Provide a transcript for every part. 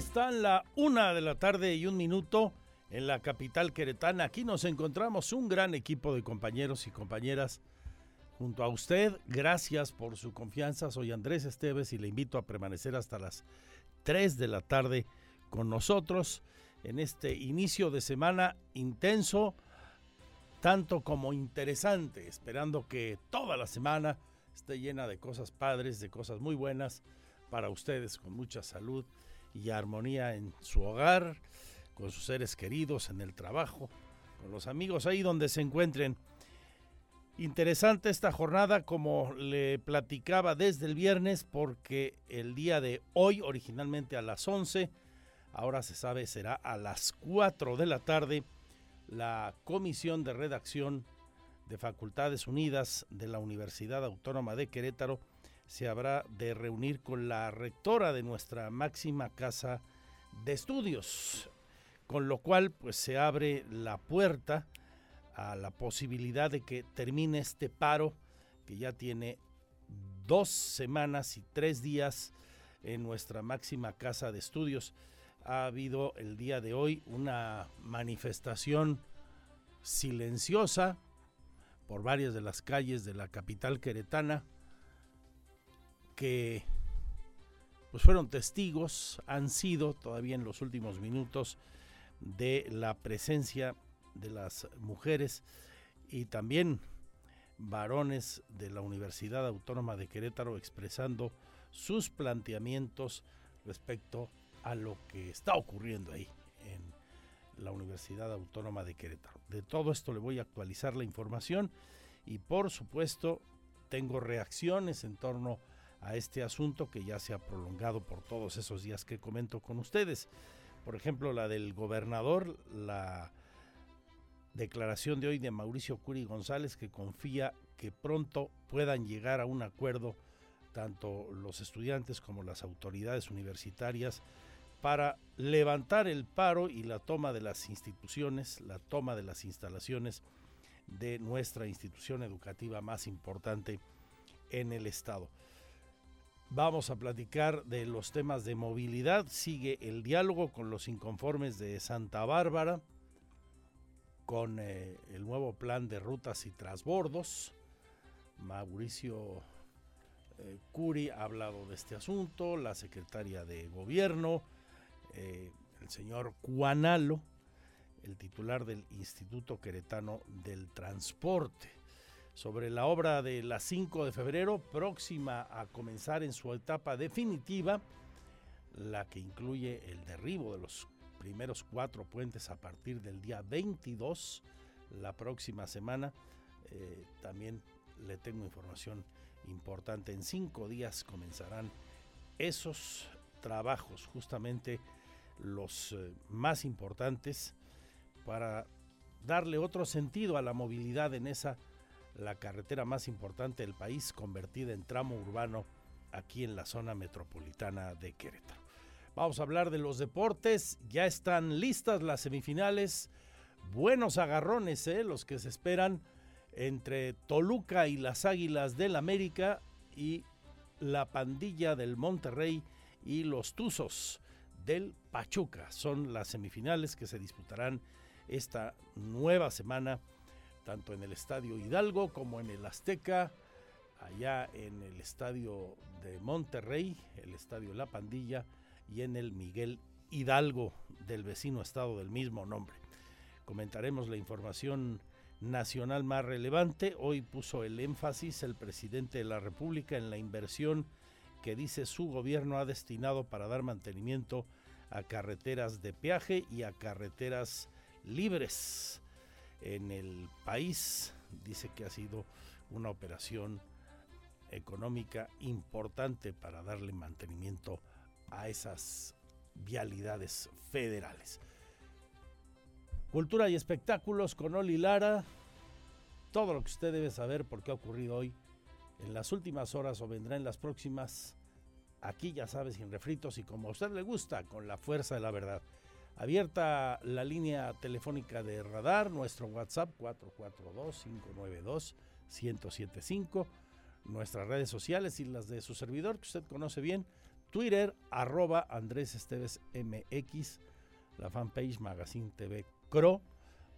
Están? La una de la tarde y un minuto en la capital queretana. Aquí nos encontramos un gran equipo de compañeros y compañeras junto a usted. Gracias por su confianza. Soy Andrés Esteves y le invito a permanecer hasta las 3 de la tarde con nosotros en este inicio de semana intenso, tanto como interesante, esperando que toda la semana esté llena de cosas padres, de cosas muy buenas para ustedes, con mucha salud y armonía en su hogar, con sus seres queridos, en el trabajo, con los amigos ahí donde se encuentren. Interesante esta jornada, como le platicaba desde el viernes, porque el día de hoy, originalmente a las 11, ahora se sabe será a las 4 de la tarde, la Comisión de Redacción de Facultades Unidas de la Universidad Autónoma de Querétaro se habrá de reunir con la rectora de nuestra máxima casa de estudios, con lo cual pues se abre la puerta a la posibilidad de que termine este paro que ya tiene dos semanas y tres días en nuestra máxima casa de estudios. Ha habido el día de hoy una manifestación silenciosa por varias de las calles de la capital queretana que pues fueron testigos, han sido todavía en los últimos minutos de la presencia de las mujeres y también varones de la Universidad Autónoma de Querétaro expresando sus planteamientos respecto a lo que está ocurriendo ahí en la Universidad Autónoma de Querétaro. De todo esto le voy a actualizar la información y por supuesto tengo reacciones en torno a a este asunto que ya se ha prolongado por todos esos días que comento con ustedes. Por ejemplo, la del gobernador, la declaración de hoy de Mauricio Curi González que confía que pronto puedan llegar a un acuerdo tanto los estudiantes como las autoridades universitarias para levantar el paro y la toma de las instituciones, la toma de las instalaciones de nuestra institución educativa más importante en el estado. Vamos a platicar de los temas de movilidad. Sigue el diálogo con los inconformes de Santa Bárbara, con eh, el nuevo plan de rutas y trasbordos. Mauricio eh, Curi ha hablado de este asunto, la secretaria de gobierno, eh, el señor Cuanalo, el titular del Instituto Queretano del Transporte sobre la obra de la 5 de febrero, próxima a comenzar en su etapa definitiva, la que incluye el derribo de los primeros cuatro puentes a partir del día 22, la próxima semana. Eh, también le tengo información importante. En cinco días comenzarán esos trabajos, justamente los eh, más importantes, para darle otro sentido a la movilidad en esa la carretera más importante del país convertida en tramo urbano aquí en la zona metropolitana de Querétaro. Vamos a hablar de los deportes, ya están listas las semifinales, buenos agarrones, ¿eh? los que se esperan entre Toluca y las Águilas del América y la pandilla del Monterrey y los Tuzos del Pachuca. Son las semifinales que se disputarán esta nueva semana, tanto en el Estadio Hidalgo como en el Azteca, allá en el Estadio de Monterrey, el Estadio La Pandilla y en el Miguel Hidalgo del vecino estado del mismo nombre. Comentaremos la información nacional más relevante. Hoy puso el énfasis el presidente de la República en la inversión que dice su gobierno ha destinado para dar mantenimiento a carreteras de peaje y a carreteras libres en el país. Dice que ha sido una operación económica importante para darle mantenimiento a esas vialidades federales. Cultura y espectáculos con Oli Lara. Todo lo que usted debe saber por qué ha ocurrido hoy en las últimas horas o vendrá en las próximas. Aquí ya sabes, sin refritos y como a usted le gusta, con la fuerza de la verdad. Abierta la línea telefónica de radar, nuestro WhatsApp 442-592-1075, nuestras redes sociales y las de su servidor que usted conoce bien, Twitter arroba Andrés Esteves MX, la fanpage Magazine TV CRO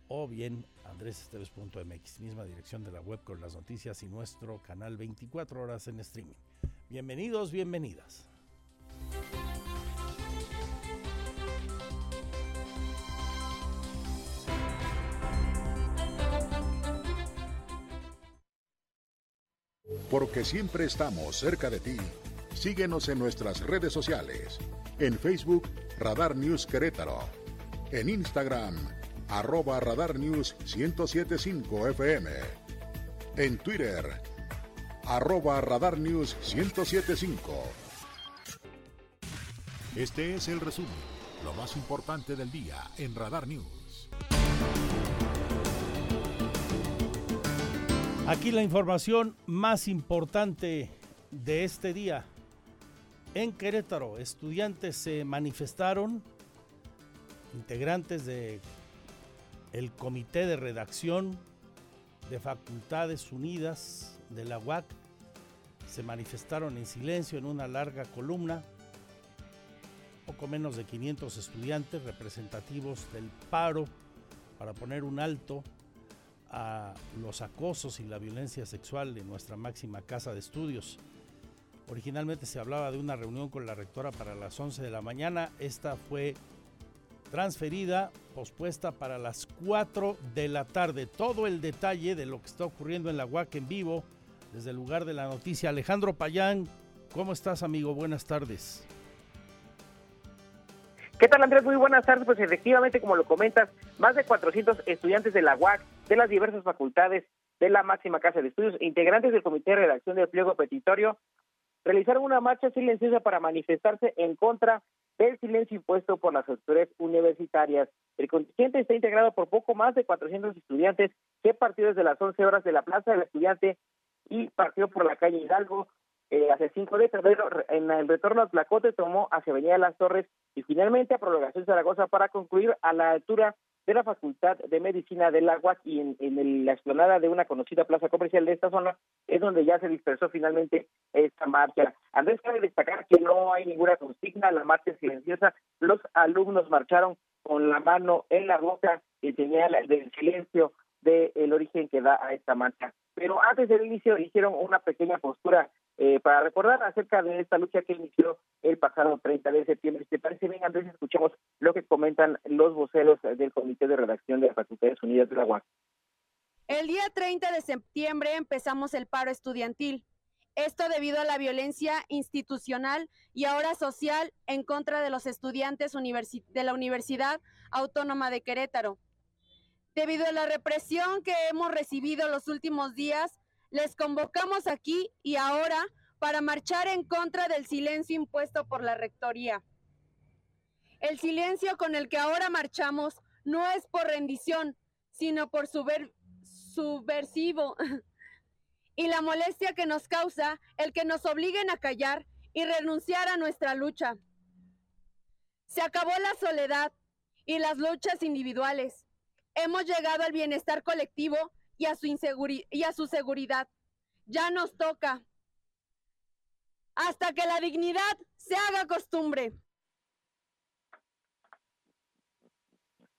o bien andresesteves.mx, misma dirección de la web con las noticias y nuestro canal 24 horas en streaming. Bienvenidos, bienvenidas. Porque siempre estamos cerca de ti. Síguenos en nuestras redes sociales. En Facebook, Radar News Querétaro. En Instagram, arroba Radar News 1075 FM. En Twitter, arroba Radar News 1075. Este es el resumen, lo más importante del día en Radar News. Aquí la información más importante de este día. En Querétaro, estudiantes se manifestaron, integrantes de el Comité de Redacción de Facultades Unidas de la UAC se manifestaron en silencio en una larga columna. Poco menos de 500 estudiantes representativos del paro para poner un alto a los acosos y la violencia sexual en nuestra máxima casa de estudios. Originalmente se hablaba de una reunión con la rectora para las 11 de la mañana. Esta fue transferida, pospuesta para las 4 de la tarde. Todo el detalle de lo que está ocurriendo en la UAC en vivo, desde el lugar de la noticia. Alejandro Payán, ¿cómo estás, amigo? Buenas tardes. ¿Qué tal, Andrés? Muy buenas tardes. Pues efectivamente, como lo comentas, más de 400 estudiantes de la UAC, de las diversas facultades de la máxima casa de estudios, integrantes del Comité de Redacción del Pliego Petitorio, realizaron una marcha silenciosa para manifestarse en contra del silencio impuesto por las autoridades universitarias. El contingente está integrado por poco más de 400 estudiantes que partió desde las 11 horas de la Plaza del Estudiante y partió por la calle Hidalgo eh, hace 5 de febrero. En el retorno a Tlacote tomó hacia Avenida Las Torres y finalmente a Prolongación Zaragoza para concluir a la altura de la Facultad de Medicina del Agua y en, la explanada de una conocida plaza comercial de esta zona es donde ya se dispersó finalmente esta marcha. Andrés, cabe destacar que no hay ninguna consigna, la marcha es silenciosa, los alumnos marcharon con la mano en la boca y señal del silencio del origen que da a esta marcha. Pero antes del inicio hicieron una pequeña postura eh, para recordar acerca de esta lucha que inició el pasado 30 de septiembre. ¿Te parece bien, Andrés? Escuchemos lo que comentan los voceros del Comité de Redacción de las Facultades Unidas de la UAC. El día 30 de septiembre empezamos el paro estudiantil. Esto debido a la violencia institucional y ahora social en contra de los estudiantes de la Universidad Autónoma de Querétaro. Debido a la represión que hemos recibido los últimos días, les convocamos aquí y ahora para marchar en contra del silencio impuesto por la Rectoría. El silencio con el que ahora marchamos no es por rendición, sino por subversivo. y la molestia que nos causa el que nos obliguen a callar y renunciar a nuestra lucha. Se acabó la soledad y las luchas individuales. Hemos llegado al bienestar colectivo y a su inseguridad y a su seguridad. Ya nos toca. Hasta que la dignidad se haga costumbre.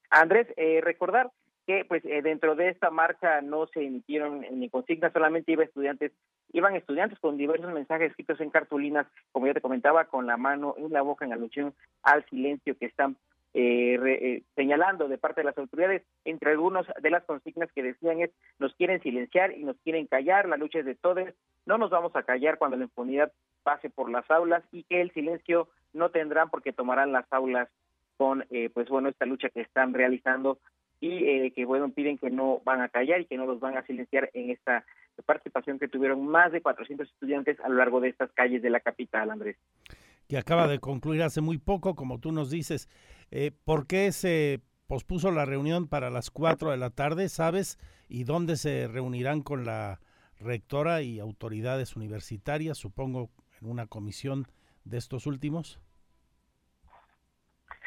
Andrés, eh, recordar que pues eh, dentro de esta marcha no se emitieron ni consignas, solamente iba estudiantes, iban estudiantes con diversos mensajes escritos en cartulinas, como ya te comentaba, con la mano y la boca en alusión al silencio que están eh, eh, señalando de parte de las autoridades, entre algunos de las consignas que decían es, nos quieren silenciar y nos quieren callar, la lucha es de todos, no nos vamos a callar cuando la impunidad pase por las aulas y que el silencio no tendrán porque tomarán las aulas con, eh, pues bueno, esta lucha que están realizando y eh, que bueno piden que no van a callar y que no los van a silenciar en esta participación que tuvieron más de 400 estudiantes a lo largo de estas calles de la capital, Andrés. Que acaba de concluir hace muy poco, como tú nos dices. Eh, ¿Por qué se pospuso la reunión para las 4 de la tarde, sabes? ¿Y dónde se reunirán con la rectora y autoridades universitarias, supongo en una comisión de estos últimos?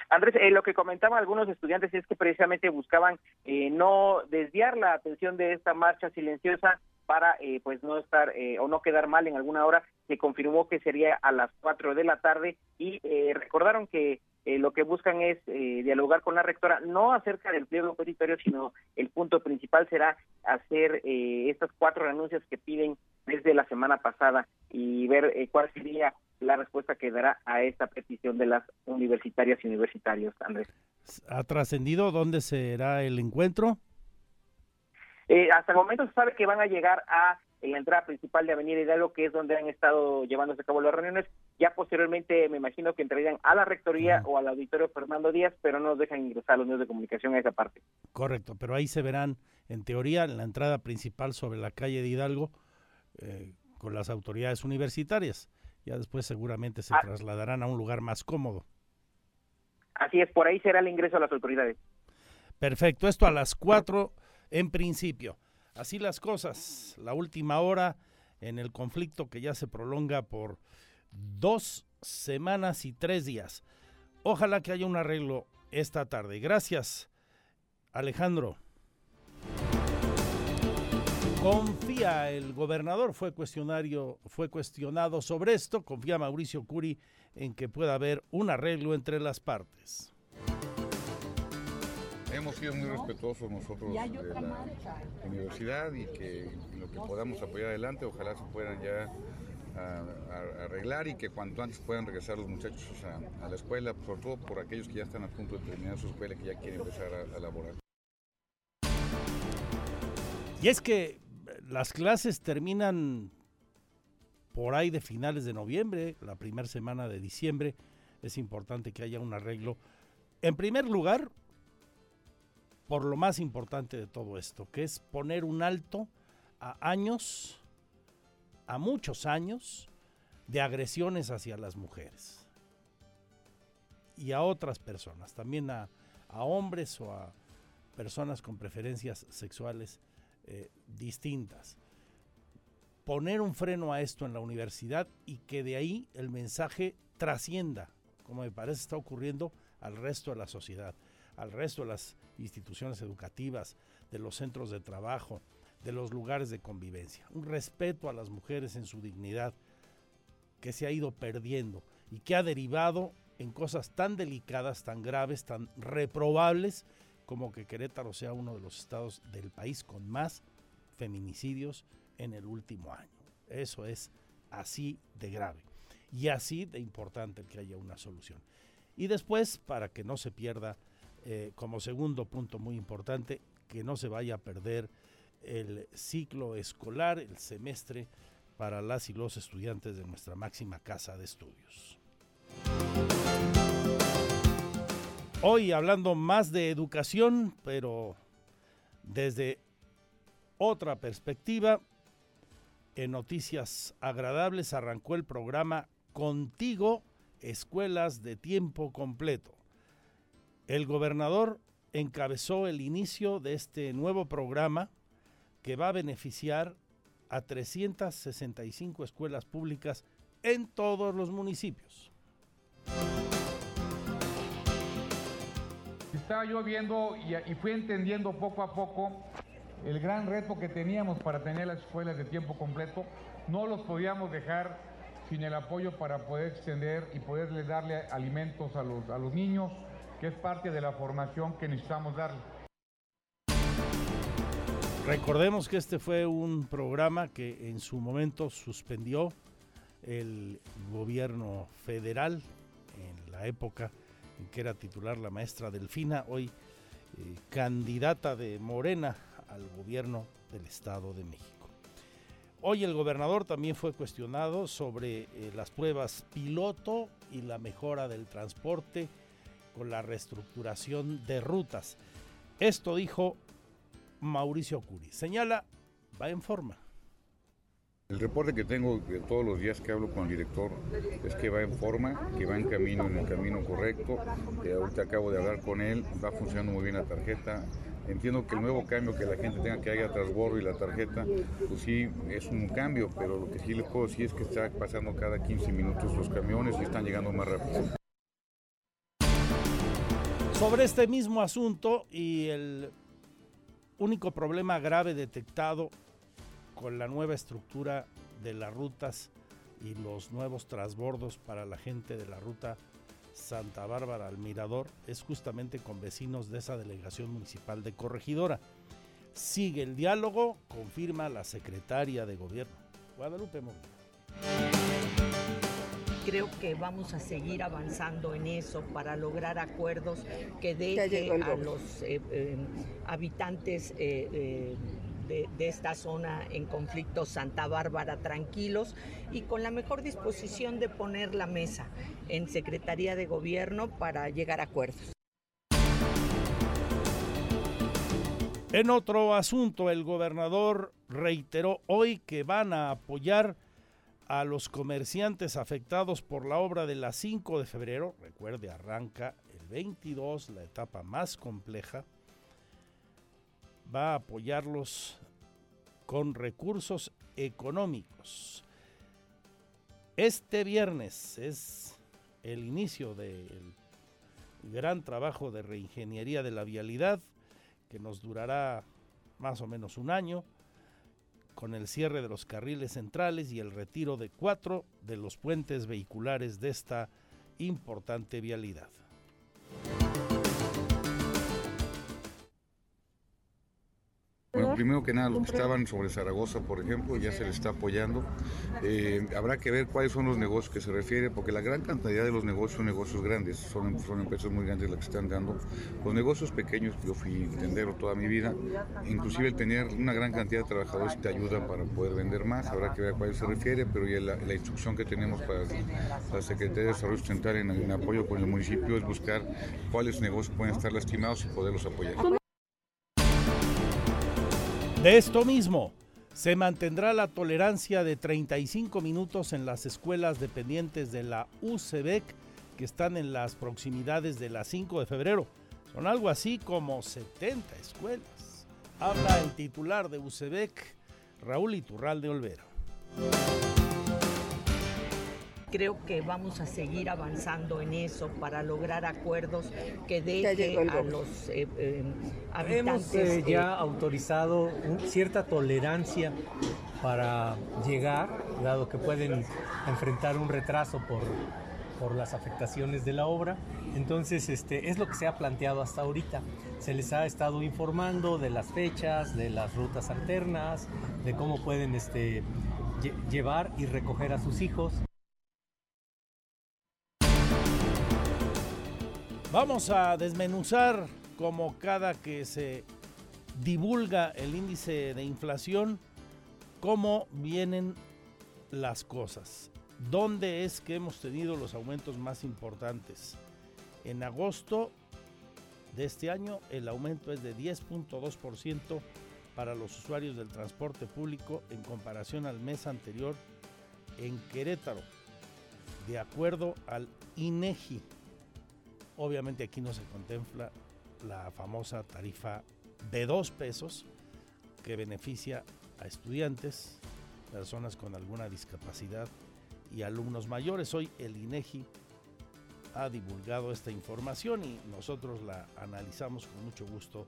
Andrés, eh, lo que comentaban algunos estudiantes es que precisamente buscaban eh, no desviar la atención de esta marcha silenciosa para eh, pues no estar eh, o no quedar mal en alguna hora. Se confirmó que sería a las 4 de la tarde y eh, recordaron que eh, lo que buscan es eh, dialogar con la rectora, no acerca del pliego petitorio, sino el punto principal será hacer eh, estas cuatro renuncias que piden desde la semana pasada y ver eh, cuál sería la respuesta que dará a esta petición de las universitarias y universitarios, Andrés. ¿Ha trascendido dónde será el encuentro? Eh, hasta el momento se sabe que van a llegar a en la entrada principal de Avenida Hidalgo, que es donde han estado llevándose a cabo las reuniones. Ya posteriormente me imagino que entrarían a la rectoría o al auditorio Fernando Díaz, pero no nos dejan ingresar a los medios de comunicación a esa parte. Correcto, pero ahí se verán, en teoría, en la entrada principal sobre la calle de Hidalgo, eh, con las autoridades universitarias. Ya después seguramente se Ah. trasladarán a un lugar más cómodo. Así es, por ahí será el ingreso a las autoridades. Perfecto, esto a las 4 en principio. Así las cosas, la última hora en el conflicto que ya se prolonga por dos semanas y tres días. Ojalá que haya un arreglo esta tarde. Gracias, Alejandro. Confía el gobernador, fue cuestionario, fue cuestionado sobre esto, confía Mauricio Curi en que pueda haber un arreglo entre las partes. Hemos sido muy respetuosos nosotros de la universidad y que lo que podamos apoyar adelante, ojalá se puedan ya a- a- arreglar y que cuanto antes puedan regresar los muchachos a, a la escuela, sobre todo por aquellos que ya están a punto de terminar su escuela y que ya quieren empezar a, a laborar. Y es que eh, las clases terminan por ahí de finales de noviembre, la primera semana de diciembre. Es importante que haya un arreglo. En primer lugar, por lo más importante de todo esto, que es poner un alto a años, a muchos años, de agresiones hacia las mujeres y a otras personas, también a, a hombres o a personas con preferencias sexuales eh, distintas. Poner un freno a esto en la universidad y que de ahí el mensaje trascienda, como me parece está ocurriendo al resto de la sociedad, al resto de las instituciones educativas, de los centros de trabajo, de los lugares de convivencia. Un respeto a las mujeres en su dignidad que se ha ido perdiendo y que ha derivado en cosas tan delicadas, tan graves, tan reprobables como que Querétaro sea uno de los estados del país con más feminicidios en el último año. Eso es así de grave y así de importante que haya una solución. Y después, para que no se pierda, eh, como segundo punto muy importante, que no se vaya a perder el ciclo escolar, el semestre para las y los estudiantes de nuestra máxima casa de estudios. Hoy hablando más de educación, pero desde otra perspectiva, en noticias agradables arrancó el programa Contigo, Escuelas de Tiempo Completo. El gobernador encabezó el inicio de este nuevo programa que va a beneficiar a 365 escuelas públicas en todos los municipios. Estaba yo viendo y, fui entendiendo poco a poco el gran reto que teníamos para tener las escuelas de tiempo completo. No los podíamos dejar sin el apoyo para poder extender y poderle darle alimentos a los, a los niños. Que es parte de la formación que necesitamos darle. Recordemos que este fue un programa que en su momento suspendió el gobierno federal en la época en que era titular la maestra Delfina, hoy eh, candidata de Morena al gobierno del Estado de México. Hoy el gobernador también fue cuestionado sobre eh, las pruebas piloto y la mejora del transporte con la reestructuración de rutas. Esto dijo Mauricio Curi. Señala, va en forma. El reporte que tengo todos los días que hablo con el director es que va en forma, que va en camino, en el camino correcto. Eh, ahorita acabo de hablar con él, va funcionando muy bien la tarjeta. Entiendo que el nuevo cambio que la gente tenga que haya transbordo y la tarjeta, pues sí, es un cambio, pero lo que sí les puedo decir es que está pasando cada 15 minutos los camiones y están llegando más rápido. Sobre este mismo asunto y el único problema grave detectado con la nueva estructura de las rutas y los nuevos transbordos para la gente de la ruta Santa Bárbara al Mirador es justamente con vecinos de esa delegación municipal de Corregidora. Sigue el diálogo, confirma la secretaria de gobierno, Guadalupe Molina creo que vamos a seguir avanzando en eso para lograr acuerdos que dejen a los eh, eh, habitantes eh, de, de, esta zona en conflicto Santa Bárbara tranquilos y con la mejor disposición de poner la mesa en Secretaría de Gobierno para llegar a acuerdos. En otro asunto, el gobernador reiteró hoy que van a apoyar a los comerciantes afectados por la obra de la 5 de febrero. Recuerde, arranca el 22, la etapa más compleja. Va a apoyarlos con recursos económicos. Este viernes es el inicio del gran trabajo de reingeniería de la vialidad que nos durará más o menos un año con el cierre de los carriles centrales y el retiro de cuatro de los puentes vehiculares de esta importante vialidad. Primero que nada, los que estaban sobre Zaragoza, por ejemplo, ya se les está apoyando. Eh, habrá que ver cuáles son los negocios que se refiere, porque la gran cantidad de los negocios son negocios grandes, son, son empresas muy grandes las que están dando. Los negocios pequeños, yo fui tendero toda mi vida, inclusive el tener una gran cantidad de trabajadores te ayuda para poder vender más, habrá que ver a cuáles se refiere, pero ya la, la, instrucción que tenemos para la Secretaría de Desarrollo Sustentable en, en apoyo con el municipio es buscar cuáles negocios pueden estar lastimados y poderlos apoyar. De esto mismo, se mantendrá la tolerancia de 35 minutos en las escuelas dependientes de la UCEBEC que están en las proximidades de la 5 de febrero. Son algo así como 70 escuelas. Habla el titular de UCEBEC, Raúl Iturralde Olvera creo que vamos a seguir avanzando en eso para lograr acuerdos que dejen a los eh, eh, habitantes. Hemos eh, ya autorizado un, cierta tolerancia para llegar, dado que pueden enfrentar un retraso por, por las afectaciones de la obra. Entonces, este, es lo que se ha planteado hasta ahorita. Se les ha estado informando de las fechas, de las rutas alternas, de cómo pueden este, llevar y recoger a sus hijos. Vamos a desmenuzar como cada que se divulga el índice de inflación, cómo vienen las cosas. ¿Dónde es que hemos tenido los aumentos más importantes? En agosto de este año el aumento es de 10.2% para los usuarios del transporte público en comparación al mes anterior en Querétaro, de acuerdo al INEGI. Obviamente aquí no se contempla la famosa tarifa de dos pesos que beneficia a estudiantes, personas con alguna discapacidad y alumnos mayores. Hoy el INEGI ha divulgado esta información y nosotros la analizamos con mucho gusto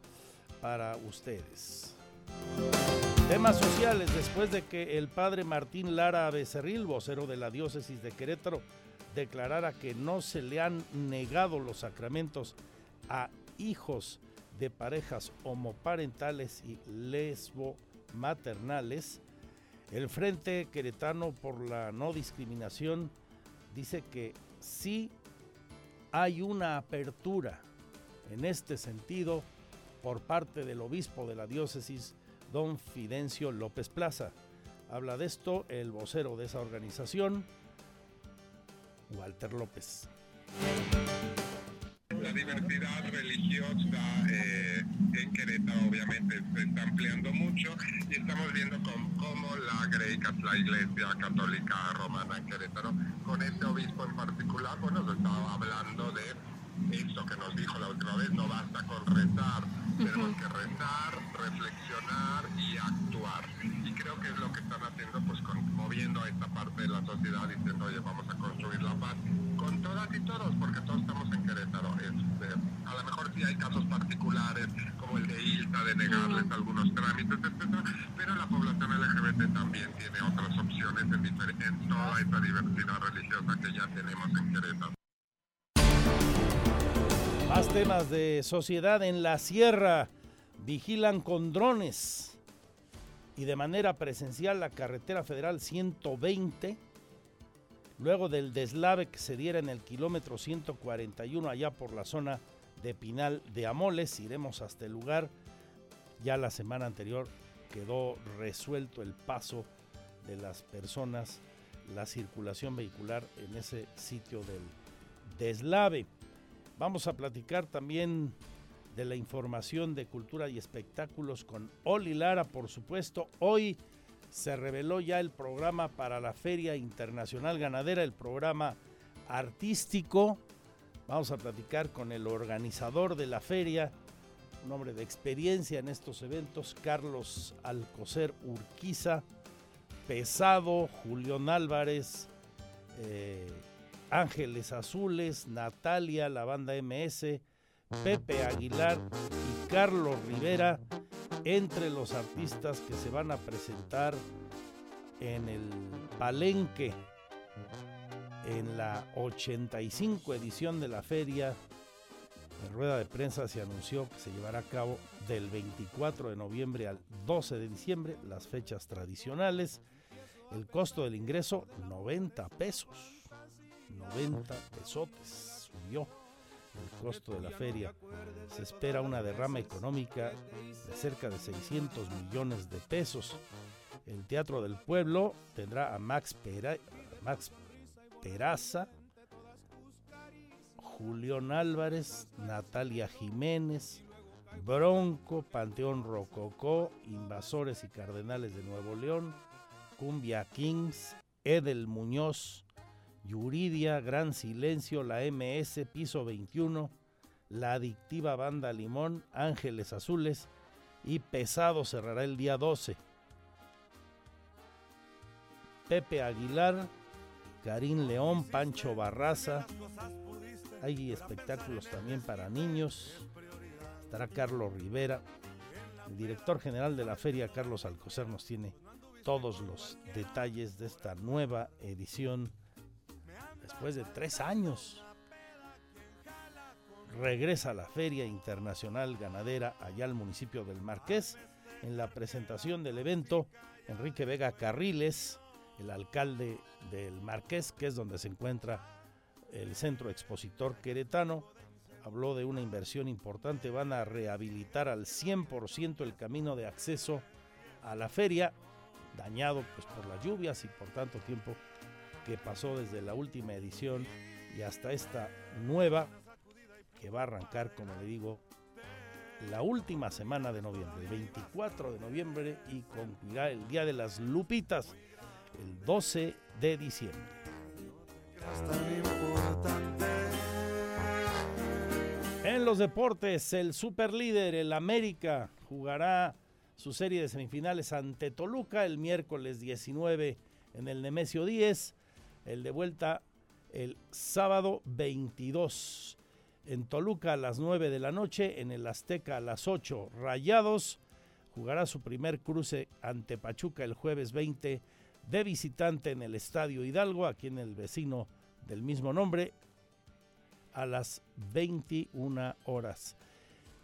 para ustedes. Temas sociales, después de que el padre Martín Lara Becerril, vocero de la diócesis de Querétaro, declarara que no se le han negado los sacramentos a hijos de parejas homoparentales y lesbo maternales. El Frente Queretano por la No Discriminación dice que sí hay una apertura en este sentido por parte del obispo de la diócesis, don Fidencio López Plaza. Habla de esto el vocero de esa organización, Walter López. La diversidad religiosa eh, en Querétaro obviamente se está ampliando mucho y estamos viendo cómo, la Greca, la Iglesia Católica Romana en Querétaro, con este obispo en particular, bueno, nos estaba hablando de esto que nos dijo la última vez, no basta con rezar, tenemos que rezar, reflexionar y actuar. Y creo que es lo que están haciendo, pues moviendo a esta parte de la sociedad diciendo, oye, vamos a construir la paz con todas y todos, porque todos estamos en Querétaro. Este, a lo mejor sí hay casos particulares, como el de ILTA, de negarles algunos trámites, etcétera, pero la población LGBT también tiene otras opciones en, en toda esta diversidad religiosa que ya tenemos en Querétaro. Más temas de sociedad en la sierra. Vigilan con drones y de manera presencial la carretera federal 120. Luego del deslave que se diera en el kilómetro 141 allá por la zona de Pinal de Amoles, iremos hasta el lugar. Ya la semana anterior quedó resuelto el paso de las personas, la circulación vehicular en ese sitio del deslave. Vamos a platicar también de la información de cultura y espectáculos con Oli Lara, por supuesto. Hoy se reveló ya el programa para la Feria Internacional Ganadera, el programa artístico. Vamos a platicar con el organizador de la feria, un hombre de experiencia en estos eventos, Carlos Alcocer Urquiza, Pesado, Julián Álvarez, eh, Ángeles Azules, Natalia, la banda MS, Pepe Aguilar y Carlos Rivera entre los artistas que se van a presentar en el Palenque en la 85 edición de la feria. En rueda de prensa se anunció que se llevará a cabo del 24 de noviembre al 12 de diciembre, las fechas tradicionales. El costo del ingreso 90 pesos. 90 pesotes subió el costo de la feria. Se espera una derrama económica de cerca de 600 millones de pesos. El Teatro del Pueblo tendrá a Max, Max Peraza, Julián Álvarez, Natalia Jiménez, Bronco, Panteón Rococó, Invasores y Cardenales de Nuevo León, Cumbia Kings, Edel Muñoz, Yuridia, Gran Silencio, la MS, Piso 21, la adictiva Banda Limón, Ángeles Azules y Pesado cerrará el día 12. Pepe Aguilar, Karim León, Pancho Barraza. Hay espectáculos también para niños. Estará Carlos Rivera. El director general de la feria, Carlos Alcocer, nos tiene todos los detalles de esta nueva edición después de tres años. Regresa a la Feria Internacional Ganadera allá al municipio del Marqués. En la presentación del evento, Enrique Vega Carriles, el alcalde del Marqués, que es donde se encuentra el centro expositor queretano, habló de una inversión importante. Van a rehabilitar al 100% el camino de acceso a la feria, dañado pues, por las lluvias y por tanto tiempo que pasó desde la última edición y hasta esta nueva que va a arrancar, como le digo, la última semana de noviembre, el 24 de noviembre y concluirá el Día de las Lupitas, el 12 de diciembre. En los deportes, el superlíder, el América, jugará su serie de semifinales ante Toluca el miércoles 19 en el Nemesio 10 el de vuelta el sábado 22 en Toluca a las 9 de la noche, en el Azteca a las 8. Rayados jugará su primer cruce ante Pachuca el jueves 20 de visitante en el Estadio Hidalgo, aquí en el vecino del mismo nombre. a las 21 horas.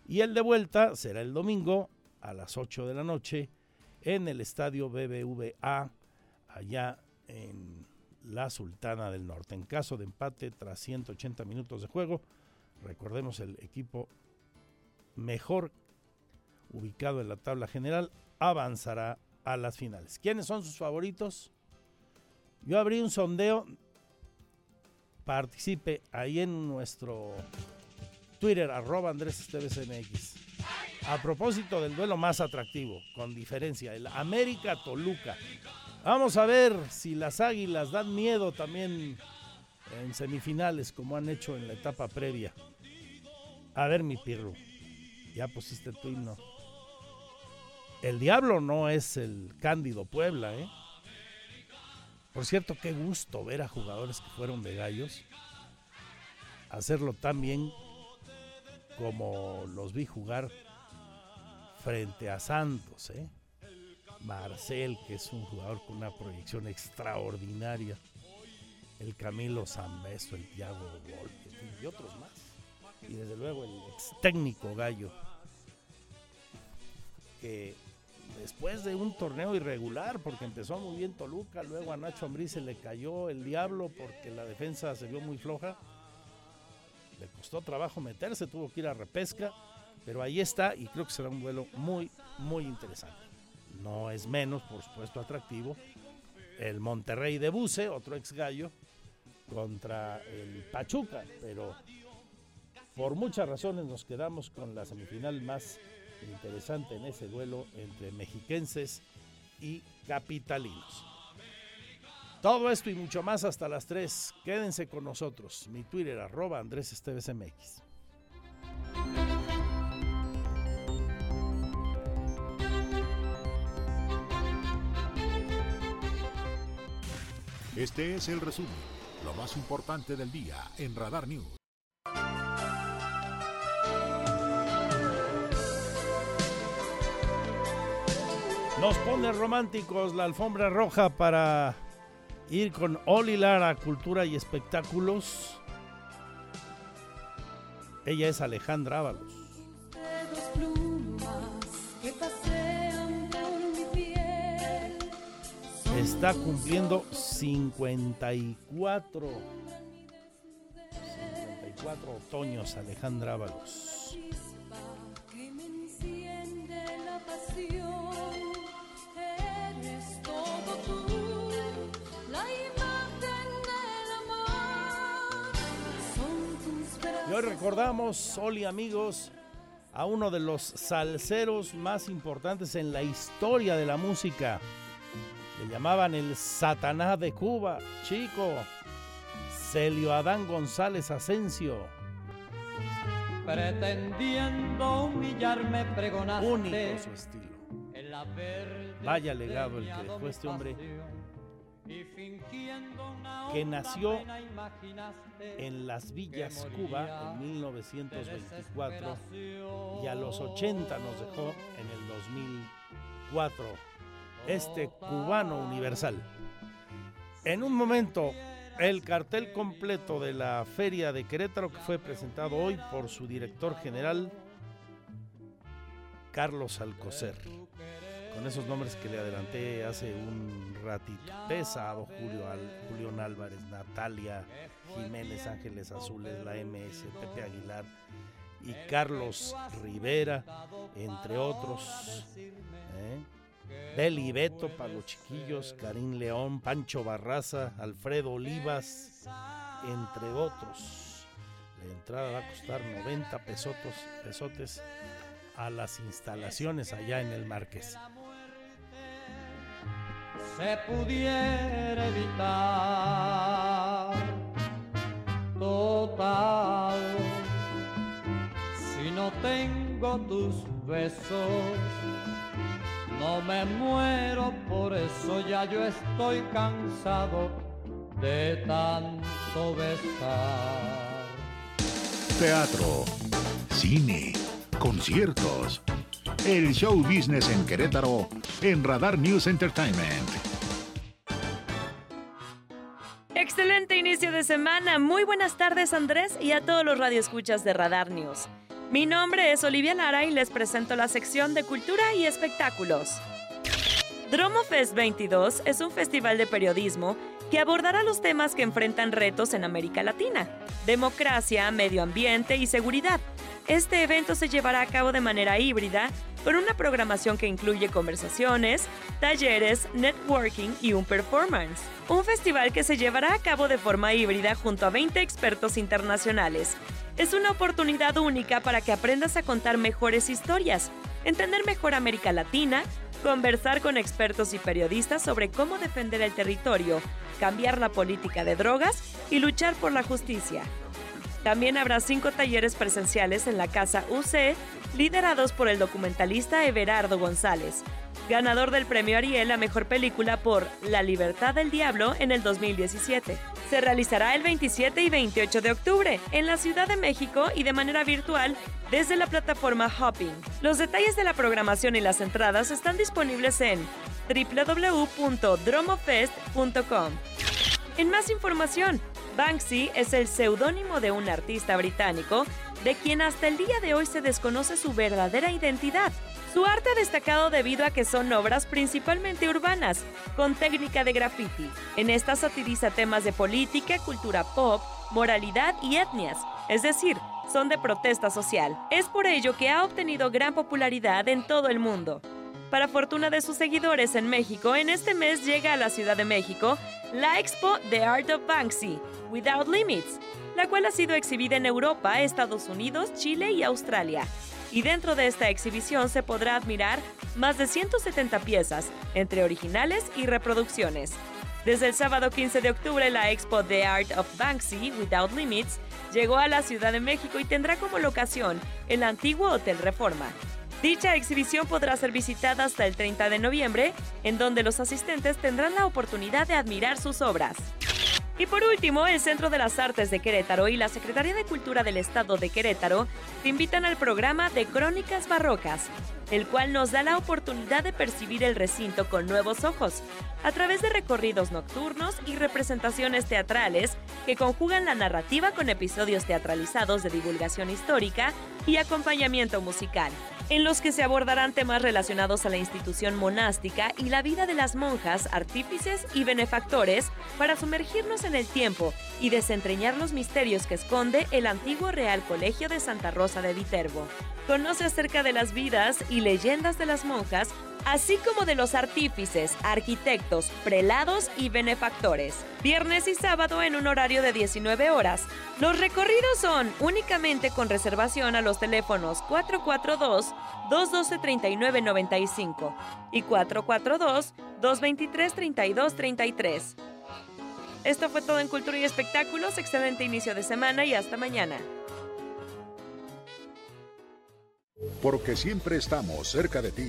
Y el de vuelta será el domingo a las 8 de la noche en el estadio BBVA, allá en la Sultana del Norte. En caso de empate tras 180 minutos de juego, recordemos el equipo mejor ubicado en la tabla general avanzará a las finales. ¿Quiénes son sus favoritos? Yo abrí un sondeo. Participe ahí en nuestro Twitter, arroba Andrés A propósito del duelo más atractivo, con diferencia, el América Toluca. Vamos a ver si las águilas dan miedo también en semifinales, como han hecho en la etapa previa. A ver, mi pirru, ya pusiste tu himno. El diablo no es el Cándido Puebla, ¿eh? Por cierto, qué gusto ver a jugadores que fueron de gallos hacerlo tan bien como los vi jugar frente a Santos, ¿eh? Marcel, que es un jugador con una proyección extraordinaria, el Camilo Zambeso, el Thiago Volpe y otros más. Y desde luego el ex técnico Gallo, que después de un torneo irregular, porque empezó muy bien Toluca, luego a Nacho Ambriz se le cayó el diablo porque la defensa se vio muy floja, le costó trabajo meterse, tuvo que ir a repesca, pero ahí está y creo que será un duelo muy, muy interesante no es menos, por supuesto, atractivo. El Monterrey de Buce, otro ex gallo, contra el Pachuca, pero por muchas razones nos quedamos con la semifinal más interesante en ese duelo entre mexiquenses y capitalinos. Todo esto y mucho más hasta las 3. Quédense con nosotros. Mi Twitter arroba Andrés Esteves MX. Este es el resumen, lo más importante del día en Radar News. Nos pone románticos la alfombra roja para ir con Oli Lara, Cultura y Espectáculos. Ella es Alejandra Ábalos. Está cumpliendo 54 54 otoños Alejandra Ábalos. Y hoy recordamos, Oli amigos, a uno de los salseros más importantes en la historia de la música. Le llamaban el Satanás de Cuba, chico. Celio Adán González Asensio. Pretendiendo humillarme, pregonaste. Único su estilo. Vaya legado el que dejó este hombre que nació en Las Villas, Cuba, en 1924 y a los 80 nos dejó en el 2004 este cubano universal. En un momento, el cartel completo de la Feria de Querétaro que fue presentado hoy por su director general, Carlos Alcocer. Con esos nombres que le adelanté hace un ratito. Pesado, Julio, Julián Álvarez, Natalia, Jiménez Ángeles Azules, la MS, Pepe Aguilar y Carlos Rivera, entre otros. ¿eh? Beli Beto para los chiquillos, Karim León, Pancho Barraza, Alfredo Olivas, entre otros. La entrada va a costar 90 pesotos, pesotes a las instalaciones allá en el Marqués. Se pudiera evitar total si no tengo tus besos no me muero, por eso ya yo estoy cansado de tanto besar. Teatro, cine, conciertos. El show business en Querétaro en Radar News Entertainment. Excelente inicio inicio de semana. Muy buenas tardes Andrés y a todos los radioescuchas de Radar News. Mi nombre es Olivia Lara y les presento la sección de Cultura y Espectáculos. Dromo Fest 22 es un festival de periodismo que abordará los temas que enfrentan retos en América Latina, democracia, medio ambiente y seguridad. Este evento se llevará a cabo de manera híbrida, con una programación que incluye conversaciones, talleres, networking y un performance. Un festival que se llevará a cabo de forma híbrida junto a 20 expertos internacionales. Es una oportunidad única para que aprendas a contar mejores historias, entender mejor América Latina, conversar con expertos y periodistas sobre cómo defender el territorio, cambiar la política de drogas y luchar por la justicia. También habrá cinco talleres presenciales en la Casa UC, liderados por el documentalista Everardo González, ganador del premio Ariel a Mejor Película por La Libertad del Diablo en el 2017. Se realizará el 27 y 28 de octubre en la Ciudad de México y de manera virtual desde la plataforma Hopping. Los detalles de la programación y las entradas están disponibles en www.dromofest.com. En más información, Banksy es el seudónimo de un artista británico de quien hasta el día de hoy se desconoce su verdadera identidad. Su arte ha destacado debido a que son obras principalmente urbanas, con técnica de graffiti. En estas satiriza temas de política, cultura pop, moralidad y etnias, es decir, son de protesta social. Es por ello que ha obtenido gran popularidad en todo el mundo. Para fortuna de sus seguidores en México, en este mes llega a la Ciudad de México la expo The Art of Banksy, Without Limits, la cual ha sido exhibida en Europa, Estados Unidos, Chile y Australia. Y dentro de esta exhibición se podrá admirar más de 170 piezas, entre originales y reproducciones. Desde el sábado 15 de octubre, la expo The Art of Banksy Without Limits llegó a la Ciudad de México y tendrá como locación el antiguo Hotel Reforma. Dicha exhibición podrá ser visitada hasta el 30 de noviembre, en donde los asistentes tendrán la oportunidad de admirar sus obras. Y por último, el Centro de las Artes de Querétaro y la Secretaría de Cultura del Estado de Querétaro te invitan al programa de Crónicas Barrocas, el cual nos da la oportunidad de percibir el recinto con nuevos ojos, a través de recorridos nocturnos y representaciones teatrales que conjugan la narrativa con episodios teatralizados de divulgación histórica y acompañamiento musical en los que se abordarán temas relacionados a la institución monástica y la vida de las monjas, artífices y benefactores para sumergirnos en el tiempo y desentrañar los misterios que esconde el antiguo Real Colegio de Santa Rosa de Viterbo. Conoce acerca de las vidas y leyendas de las monjas así como de los artífices, arquitectos, prelados y benefactores. Viernes y sábado en un horario de 19 horas. Los recorridos son únicamente con reservación a los teléfonos 442-212-3995 y 442-223-3233. Esto fue todo en Cultura y Espectáculos. Excelente inicio de semana y hasta mañana. Porque siempre estamos cerca de ti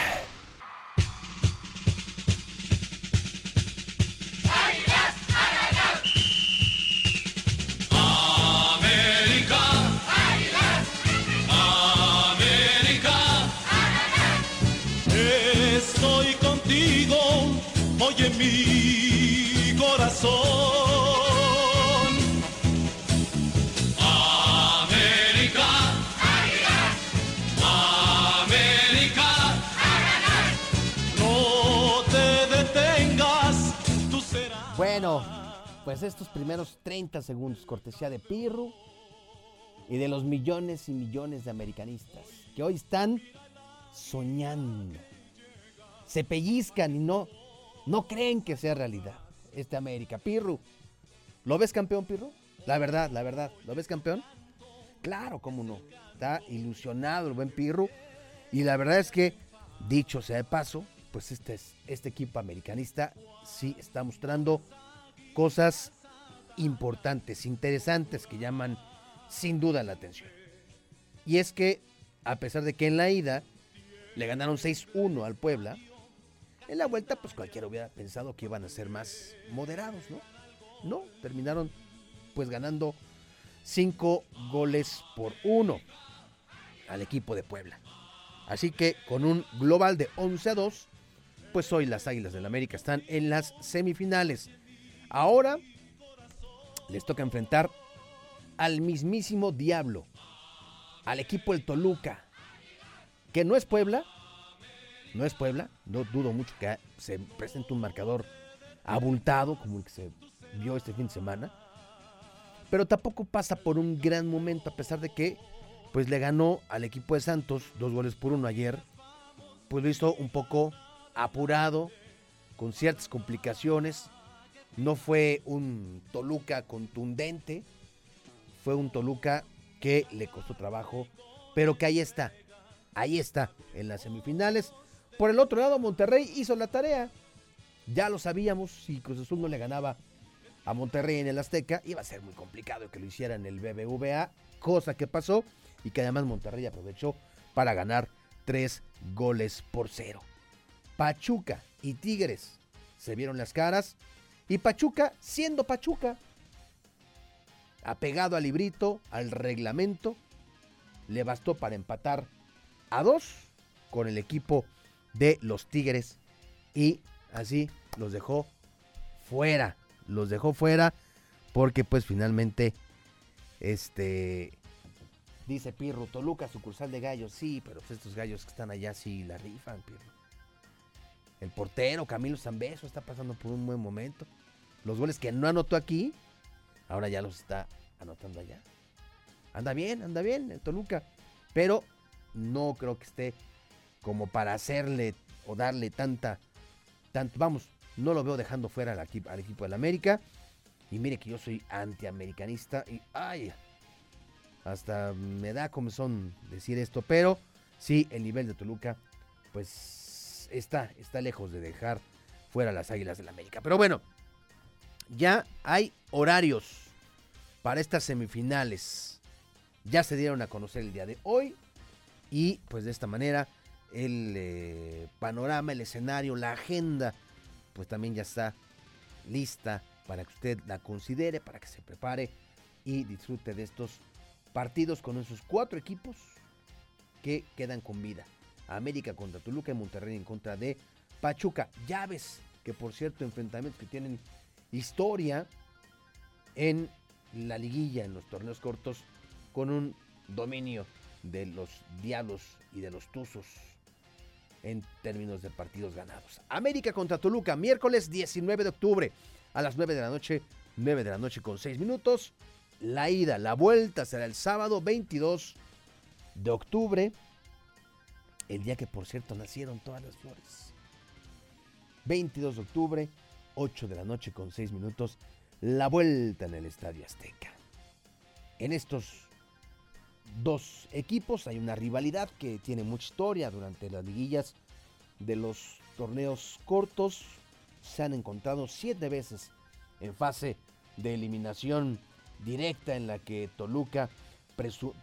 Mi corazón. América, América, no te detengas, tú serás. Bueno, pues estos primeros 30 segundos, cortesía de Pirru y de los millones y millones de americanistas que hoy están soñando. Se pellizcan y no, no creen que sea realidad este América. Pirru, ¿lo ves campeón, Pirru? La verdad, la verdad, ¿lo ves campeón? Claro, cómo no. Está ilusionado el buen Pirru. Y la verdad es que, dicho sea de paso, pues este, es, este equipo americanista sí está mostrando cosas importantes, interesantes, que llaman sin duda la atención. Y es que, a pesar de que en la ida le ganaron 6-1 al Puebla, En la vuelta, pues cualquiera hubiera pensado que iban a ser más moderados, ¿no? No, terminaron pues ganando cinco goles por uno al equipo de Puebla. Así que con un global de 11 a 2, pues hoy las Águilas del América están en las semifinales. Ahora les toca enfrentar al mismísimo Diablo, al equipo del Toluca, que no es Puebla, no es Puebla, no dudo mucho que se presente un marcador abultado como el que se vio este fin de semana, pero tampoco pasa por un gran momento a pesar de que pues le ganó al equipo de Santos dos goles por uno ayer, pues lo hizo un poco apurado, con ciertas complicaciones, no fue un Toluca contundente, fue un Toluca que le costó trabajo, pero que ahí está, ahí está, en las semifinales. Por el otro lado, Monterrey hizo la tarea. Ya lo sabíamos, si Cruz Azul no le ganaba a Monterrey en el Azteca, iba a ser muy complicado que lo hiciera en el BBVA, cosa que pasó y que además Monterrey aprovechó para ganar tres goles por cero. Pachuca y Tigres se vieron las caras y Pachuca, siendo Pachuca, apegado al librito, al reglamento, le bastó para empatar a dos con el equipo de los Tigres y así los dejó fuera, los dejó fuera porque pues finalmente este dice Pirro, Toluca sucursal de gallos, sí, pero pues estos gallos que están allá sí la rifan, Pirro. El portero Camilo Zambeso está pasando por un buen momento. Los goles que no anotó aquí, ahora ya los está anotando allá. Anda bien, anda bien Toluca, pero no creo que esté como para hacerle o darle tanta, tanto, vamos, no lo veo dejando fuera al equipo, al equipo del América. Y mire que yo soy antiamericanista y ay, hasta me da son decir esto, pero sí, el nivel de Toluca, pues está, está lejos de dejar fuera las Águilas del América. Pero bueno, ya hay horarios para estas semifinales. Ya se dieron a conocer el día de hoy y pues de esta manera el eh, panorama, el escenario, la agenda, pues también ya está lista para que usted la considere, para que se prepare y disfrute de estos partidos con esos cuatro equipos que quedan con vida. América contra Toluca y Monterrey en contra de Pachuca. Llaves, que por cierto, enfrentamientos que tienen historia en la liguilla, en los torneos cortos, con un dominio de los Diablos y de los Tuzos en términos de partidos ganados. América contra Toluca, miércoles 19 de octubre a las 9 de la noche, 9 de la noche con 6 minutos. La ida, la vuelta será el sábado 22 de octubre, el día que por cierto nacieron todas las flores. 22 de octubre, 8 de la noche con 6 minutos, la vuelta en el Estadio Azteca. En estos dos equipos hay una rivalidad que tiene mucha historia durante las liguillas de los torneos cortos. Se han encontrado siete veces en fase de eliminación directa en la que Toluca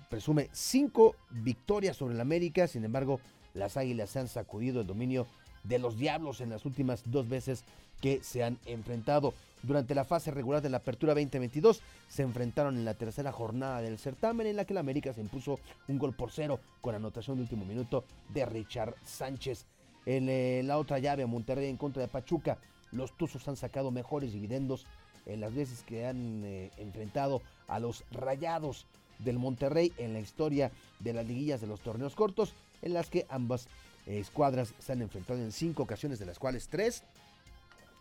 presume cinco victorias sobre el América. Sin embargo, las Águilas se han sacudido el dominio de los Diablos en las últimas dos veces que se han enfrentado. Durante la fase regular de la Apertura 2022 se enfrentaron en la tercera jornada del certamen en la que el América se impuso un gol por cero con anotación de último minuto de Richard Sánchez. En eh, la otra llave, Monterrey en contra de Pachuca, los Tuzos han sacado mejores dividendos en las veces que han eh, enfrentado a los Rayados del Monterrey en la historia de las liguillas de los torneos cortos, en las que ambas eh, escuadras se han enfrentado en cinco ocasiones, de las cuales tres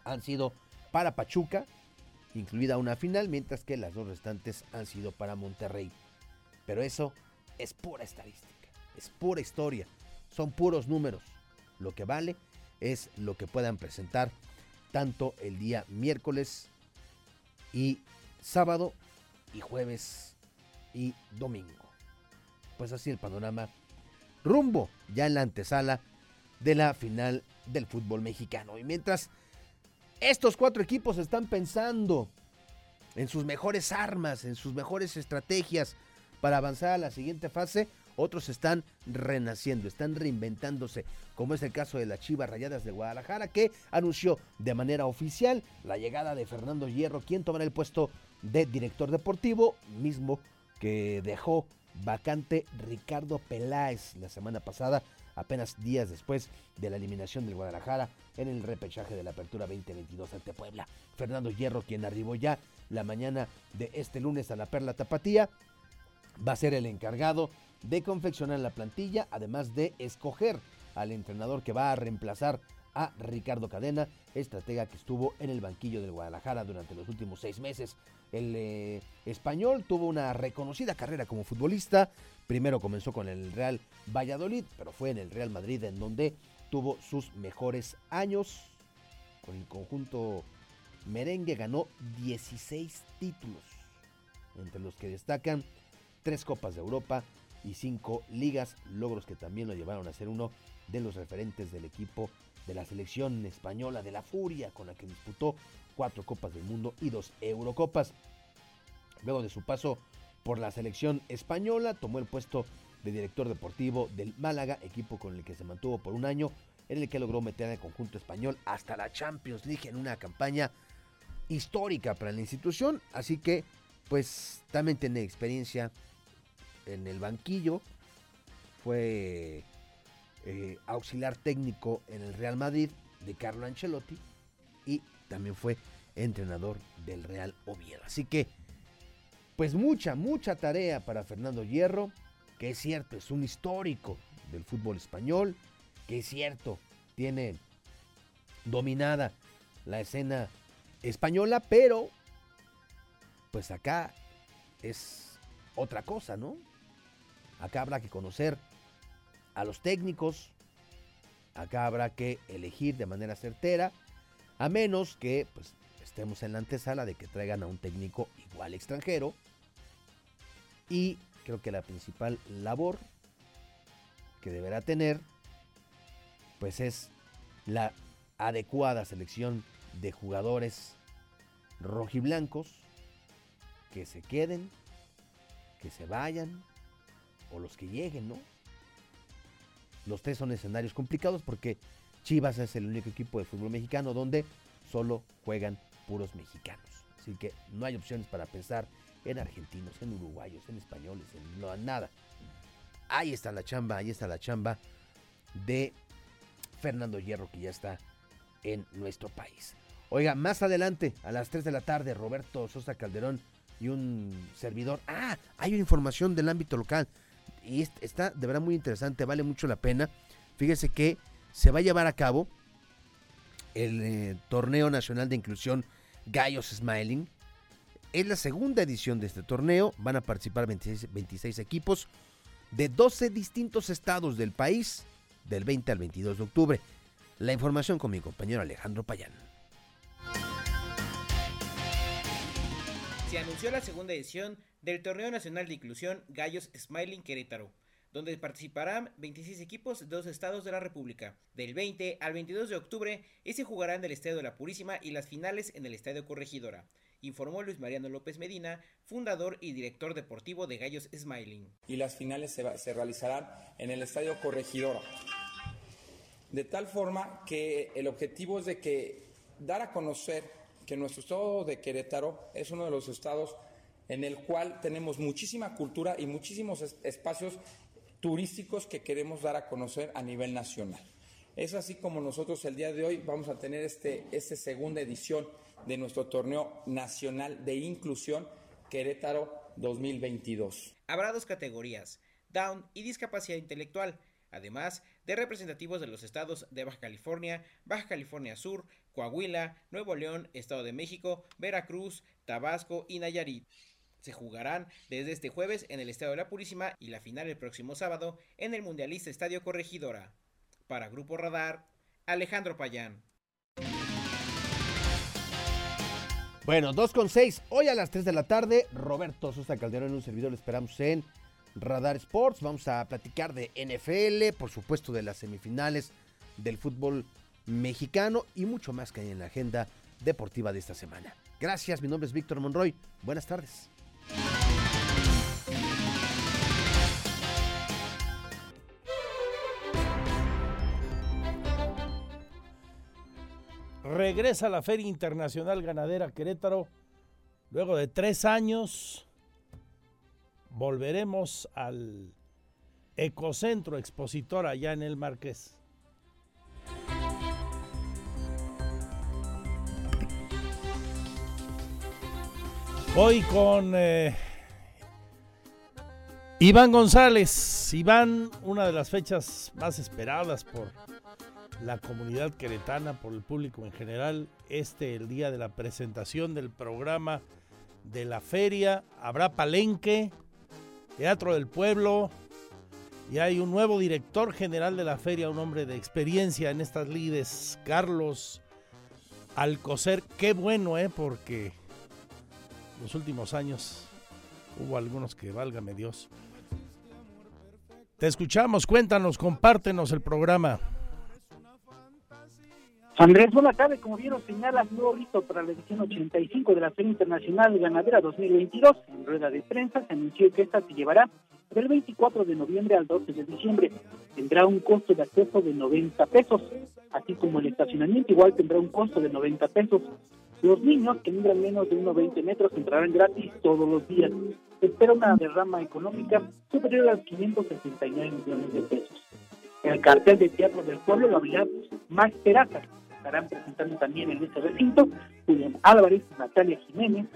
han sido para Pachuca, incluida una final, mientras que las dos restantes han sido para Monterrey. Pero eso es pura estadística, es pura historia, son puros números. Lo que vale es lo que puedan presentar tanto el día miércoles y sábado y jueves y domingo. Pues así el panorama rumbo ya en la antesala de la final del fútbol mexicano. Y mientras estos cuatro equipos están pensando en sus mejores armas, en sus mejores estrategias para avanzar a la siguiente fase. otros están renaciendo, están reinventándose, como es el caso de las Chivas Rayadas de Guadalajara, que anunció de manera oficial la llegada de Fernando Hierro, quien tomará el puesto de director deportivo, mismo que dejó vacante Ricardo Peláez la semana pasada, apenas días después de la eliminación del Guadalajara en el repechaje de la Apertura 2022 ante Puebla. Fernando Hierro, quien arribó ya la mañana de este lunes a la Perla Tapatía, va a ser el encargado de confeccionar la plantilla, además de escoger al entrenador que va a reemplazar a Ricardo Cadena, estratega que estuvo en el banquillo del Guadalajara durante los últimos seis meses. El eh, español tuvo una reconocida carrera como futbolista. Primero comenzó con el Real Valladolid, pero fue en el Real Madrid en donde tuvo sus mejores años. Con el conjunto merengue ganó 16 títulos, entre los que destacan tres Copas de Europa y cinco ligas, logros que también lo llevaron a ser uno de los referentes del equipo de la selección española de la Furia, con la que disputó cuatro Copas del Mundo y dos Eurocopas. Luego de su paso por la selección española, tomó el puesto de director deportivo del Málaga, equipo con el que se mantuvo por un año, en el que logró meter al conjunto español hasta la Champions League en una campaña histórica para la institución, así que pues también tiene experiencia en el banquillo, fue eh, auxiliar técnico en el Real Madrid de Carlo Ancelotti y también fue entrenador del Real Oviedo. Así que, pues mucha, mucha tarea para Fernando Hierro, que es cierto, es un histórico del fútbol español, que es cierto, tiene dominada la escena española, pero pues acá es otra cosa, ¿no? Acá habrá que conocer a los técnicos. Acá habrá que elegir de manera certera, a menos que pues, estemos en la antesala de que traigan a un técnico igual extranjero. Y creo que la principal labor que deberá tener, pues es la adecuada selección de jugadores rojiblancos que se queden, que se vayan o los que lleguen, ¿no? Los tres son escenarios complicados porque Chivas es el único equipo de fútbol mexicano donde solo juegan puros mexicanos. Así que no hay opciones para pensar en argentinos, en uruguayos, en españoles, en no, nada. Ahí está la chamba, ahí está la chamba de Fernando Hierro que ya está en nuestro país. Oiga, más adelante, a las 3 de la tarde, Roberto Sosa Calderón y un servidor. Ah, hay una información del ámbito local y está de verdad muy interesante, vale mucho la pena. Fíjese que se va a llevar a cabo el eh, Torneo Nacional de Inclusión Gallos Smiling. Es la segunda edición de este torneo, van a participar 26, 26 equipos de 12 distintos estados del país del 20 al 22 de octubre. La información con mi compañero Alejandro Payán. Se anunció la segunda edición del Torneo Nacional de Inclusión Gallos Smiling Querétaro, donde participarán 26 equipos de dos estados de la República. Del 20 al 22 de octubre, y se jugará en el Estadio de la Purísima y las finales en el Estadio Corregidora, informó Luis Mariano López Medina, fundador y director deportivo de Gallos Smiling. Y las finales se, se realizarán en el Estadio Corregidora. De tal forma que el objetivo es de que dar a conocer que nuestro estado de Querétaro es uno de los estados en el cual tenemos muchísima cultura y muchísimos espacios turísticos que queremos dar a conocer a nivel nacional. Es así como nosotros el día de hoy vamos a tener este, esta segunda edición de nuestro torneo nacional de inclusión Querétaro 2022. Habrá dos categorías, Down y discapacidad intelectual, además de representativos de los estados de Baja California, Baja California Sur, Coahuila, Nuevo León, Estado de México, Veracruz, Tabasco y Nayarit. Se jugarán desde este jueves en el Estadio de la Purísima y la final el próximo sábado en el Mundialista Estadio Corregidora. Para Grupo Radar, Alejandro Payán. Bueno, 2 con 6. Hoy a las 3 de la tarde, Roberto Sosa Calderón en un servidor. Le esperamos en Radar Sports. Vamos a platicar de NFL, por supuesto de las semifinales del fútbol mexicano y mucho más que hay en la agenda deportiva de esta semana. Gracias, mi nombre es Víctor Monroy. Buenas tardes. Regresa la Feria Internacional Ganadera Querétaro. Luego de tres años, volveremos al Ecocentro Expositor allá en el Marqués. Voy con eh, Iván González. Iván, una de las fechas más esperadas por la comunidad queretana, por el público en general. Este, el día de la presentación del programa de la feria. Habrá palenque, teatro del pueblo. Y hay un nuevo director general de la feria, un hombre de experiencia en estas lides, Carlos Alcocer. Qué bueno, ¿eh? Porque los últimos años hubo algunos que válgame Dios. Te escuchamos, cuéntanos, compártenos el programa. Andrés, buena tarde. Como vieron, señala nuevo rito para la edición 85 de la Feria Internacional Ganadera 2022. En rueda de prensa se anunció que esta se llevará del 24 de noviembre al 12 de diciembre. Tendrá un costo de acceso de 90 pesos, así como el estacionamiento igual tendrá un costo de 90 pesos. Los niños que midan menos de 1,20 metros entrarán gratis todos los días. Se espera una derrama económica superior a los 569 millones de pesos. El cartel de Teatro del Pueblo lo abrirá Max Peraza. Estarán presentando también en este recinto Julián Álvarez, Natalia Jiménez,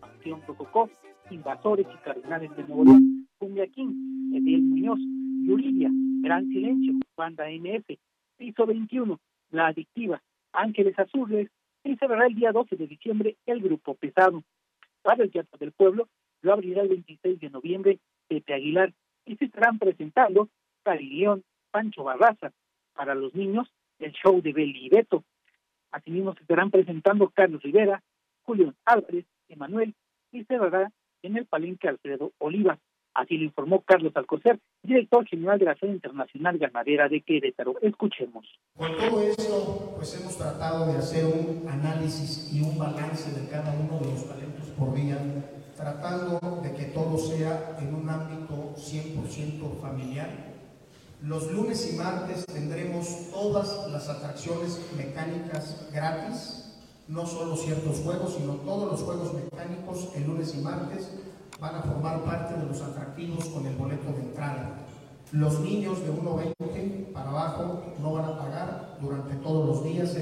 Acción Rococó, Invasores y Cardenales de Nuevo León, Cumbia King, Ediel Muñoz, Yuridia, Gran Silencio, Banda NF, Piso 21, La Adictiva, Ángeles Azules, y cerrará el día 12 de diciembre el Grupo Pesado. Para el Teatro del Pueblo lo abrirá el 26 de noviembre Pepe Aguilar y se estarán presentando Cari León, Pancho Barraza. Para los niños, el show de Beli y Beto. Asimismo se estarán presentando Carlos Rivera, Julio Álvarez, Emanuel y cerrará en el palenque Alfredo Oliva. Así lo informó Carlos Alcocer, director general de la Feria Internacional Ganadera de Querétaro. Escuchemos. Con todo esto, pues hemos tratado de hacer un análisis y un balance de cada uno de los talentos por día, tratando de que todo sea en un ámbito 100% familiar. Los lunes y martes tendremos todas las atracciones mecánicas gratis, no solo ciertos juegos, sino todos los juegos mecánicos el lunes y martes van a formar parte de los atractivos con el boleto de entrada. Los niños de 1.20 para abajo no van a pagar durante todos los días.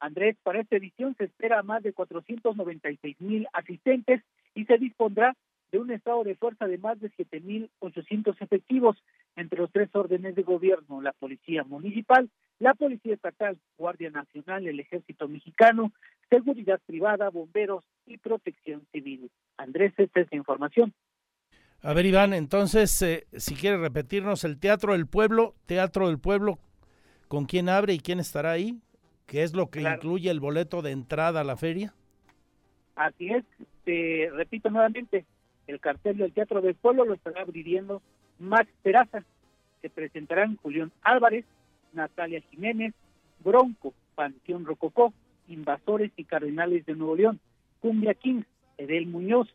Andrés, para esta edición se espera más de 496 mil asistentes y se dispondrá de un estado de fuerza de más de 7.800 efectivos entre los tres órdenes de gobierno, la Policía Municipal, la Policía Estatal, Guardia Nacional, el Ejército Mexicano, Seguridad Privada, Bomberos y Protección Civil. Andrés, esta es la información. A ver, Iván, entonces, eh, si quiere repetirnos el Teatro del Pueblo, Teatro del Pueblo, ¿con quién abre y quién estará ahí? ¿Qué es lo que incluye el boleto de entrada a la feria? Así es, te repito nuevamente, el cartel del Teatro del Pueblo lo estará abriendo Max Peraza. Se presentarán Julián Álvarez, Natalia Jiménez, Bronco, Panteón Rococó, Invasores y Cardenales de Nuevo León, Cumbia King, Edel Muñoz,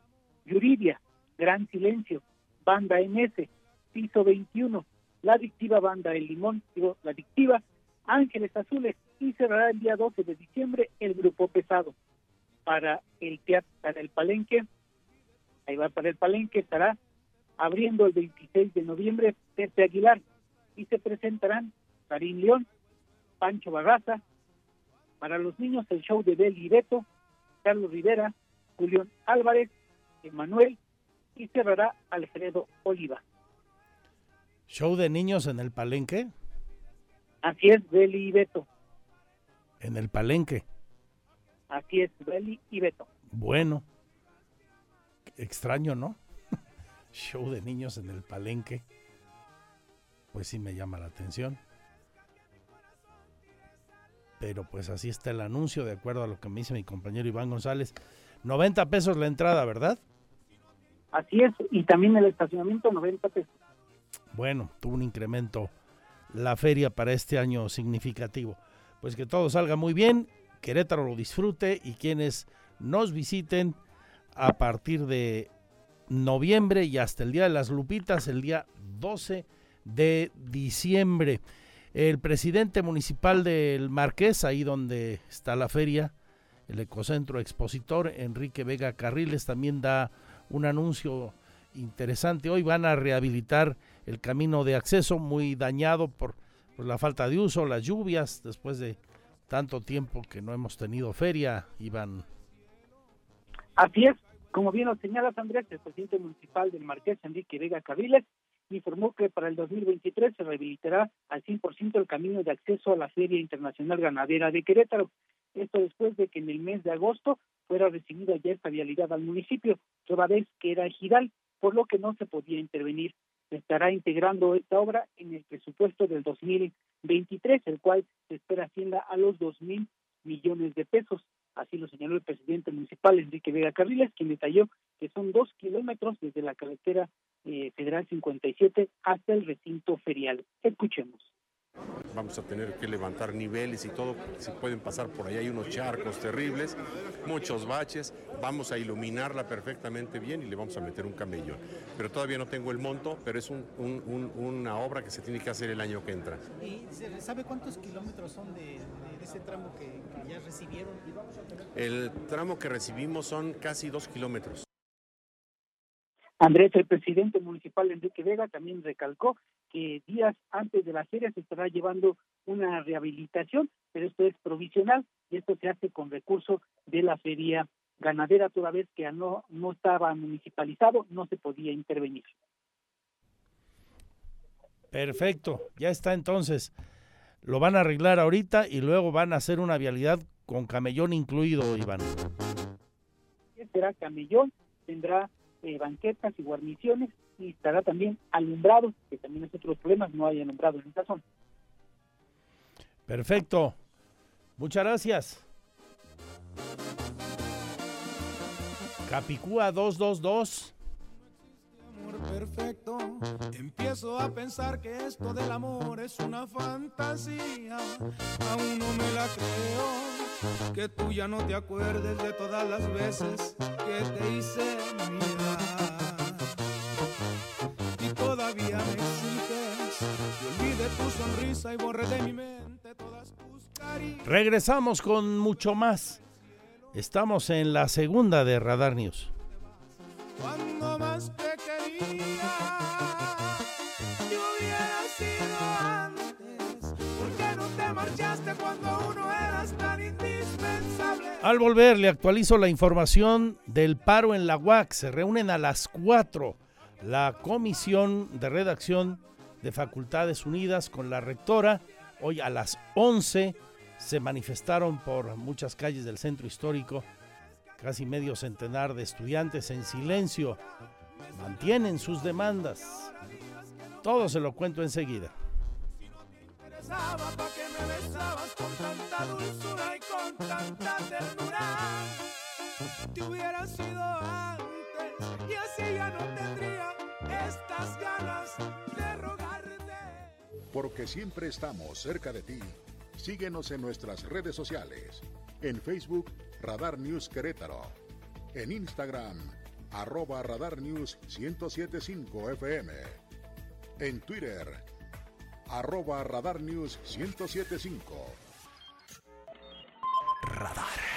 Yuridia, Gran Silencio, Banda MS, Piso 21, La Adictiva Banda El Limón, La Adictiva, Ángeles Azules y cerrará el día 12 de diciembre el Grupo Pesado. Para el teatro, para el Palenque, ahí va para el Palenque, estará abriendo el 26 de noviembre Pepe Aguilar y se presentarán Karim León, Pancho Barraza, para los niños el show de Bel y Beto, Carlos Rivera, Julián Álvarez, Emanuel y cerrará Alfredo Oliva. ¿Show de niños en el palenque? Así es, Beli y Beto. En el palenque. Así es, Beli y Beto. Bueno, extraño, ¿no? Show de niños en el palenque. Pues sí me llama la atención. Pero pues así está el anuncio, de acuerdo a lo que me dice mi compañero Iván González. 90 pesos la entrada, ¿verdad? Así es, y también el estacionamiento 90 pesos. Bueno, tuvo un incremento la feria para este año significativo. Pues que todo salga muy bien, Querétaro lo disfrute y quienes nos visiten a partir de noviembre y hasta el día de las Lupitas, el día 12 de diciembre. El presidente municipal del Marqués, ahí donde está la feria, el Ecocentro Expositor, Enrique Vega Carriles, también da un anuncio interesante. Hoy van a rehabilitar el camino de acceso muy dañado por, la falta de uso, las lluvias, después de tanto tiempo que no hemos tenido feria, Iván. Así es, como bien lo señalas, Andrés, el presidente municipal del Marqués, Enrique Vega Carriles, informó que para el 2023 se rehabilitará al 100% el camino de acceso a la Feria Internacional Ganadera de Querétaro. Esto después de que en el mes de agosto fuera recibida ya esta vialidad al municipio, toda vez que era giral, por lo que no se podía intervenir. Se estará integrando esta obra en el presupuesto del 2023, el cual se espera ascienda a los 2 mil millones de pesos. Así lo señaló el presidente municipal Enrique Vega Carriles, quien detalló que son dos kilómetros desde la carretera eh, Federal 57 hasta el recinto ferial. Escuchemos. Vamos a tener que levantar niveles y todo, si pueden pasar por ahí, hay unos charcos terribles, muchos baches, vamos a iluminarla perfectamente bien y le vamos a meter un camellón. Pero todavía no tengo el monto, pero es un, un, un, una obra que se tiene que hacer el año que entra. ¿Y sabe cuántos kilómetros son de, de ese tramo que, que ya recibieron? El tramo que recibimos son casi dos kilómetros. Andrés, el presidente municipal Enrique Vega, también recalcó que días antes de la feria se estará llevando una rehabilitación, pero esto es provisional y esto se hace con recursos de la feria ganadera, toda vez que no, no estaba municipalizado, no se podía intervenir. Perfecto, ya está entonces. Lo van a arreglar ahorita y luego van a hacer una vialidad con camellón incluido, Iván. Será camellón, tendrá eh, banquetas y guarniciones y estará también alumbrado, que también es otro problema, no hay alumbrado en esta zona. Perfecto. Muchas gracias. Capicúa 222. Perfecto. Empiezo a pensar que esto del amor es una fantasía. Aún no me la creo. Que tú ya no te acuerdes de todas las veces que te hice. Y todavía me exiges que olvide tu sonrisa y borre de mi mente todas tus caricias. Regresamos con mucho más. Estamos en la segunda de Radar News. Cuando más te Al volver, le actualizo la información del paro en la UAC. Se reúnen a las 4 la Comisión de Redacción de Facultades Unidas con la rectora. Hoy a las 11 se manifestaron por muchas calles del centro histórico casi medio centenar de estudiantes en silencio. Mantienen sus demandas. Todo se lo cuento enseguida. Porque siempre estamos cerca de ti. Síguenos en nuestras redes sociales. En Facebook, Radar News Querétaro. En Instagram, arroba Radar News 1075 FM. En Twitter, arroba Radar News 1075. Radar.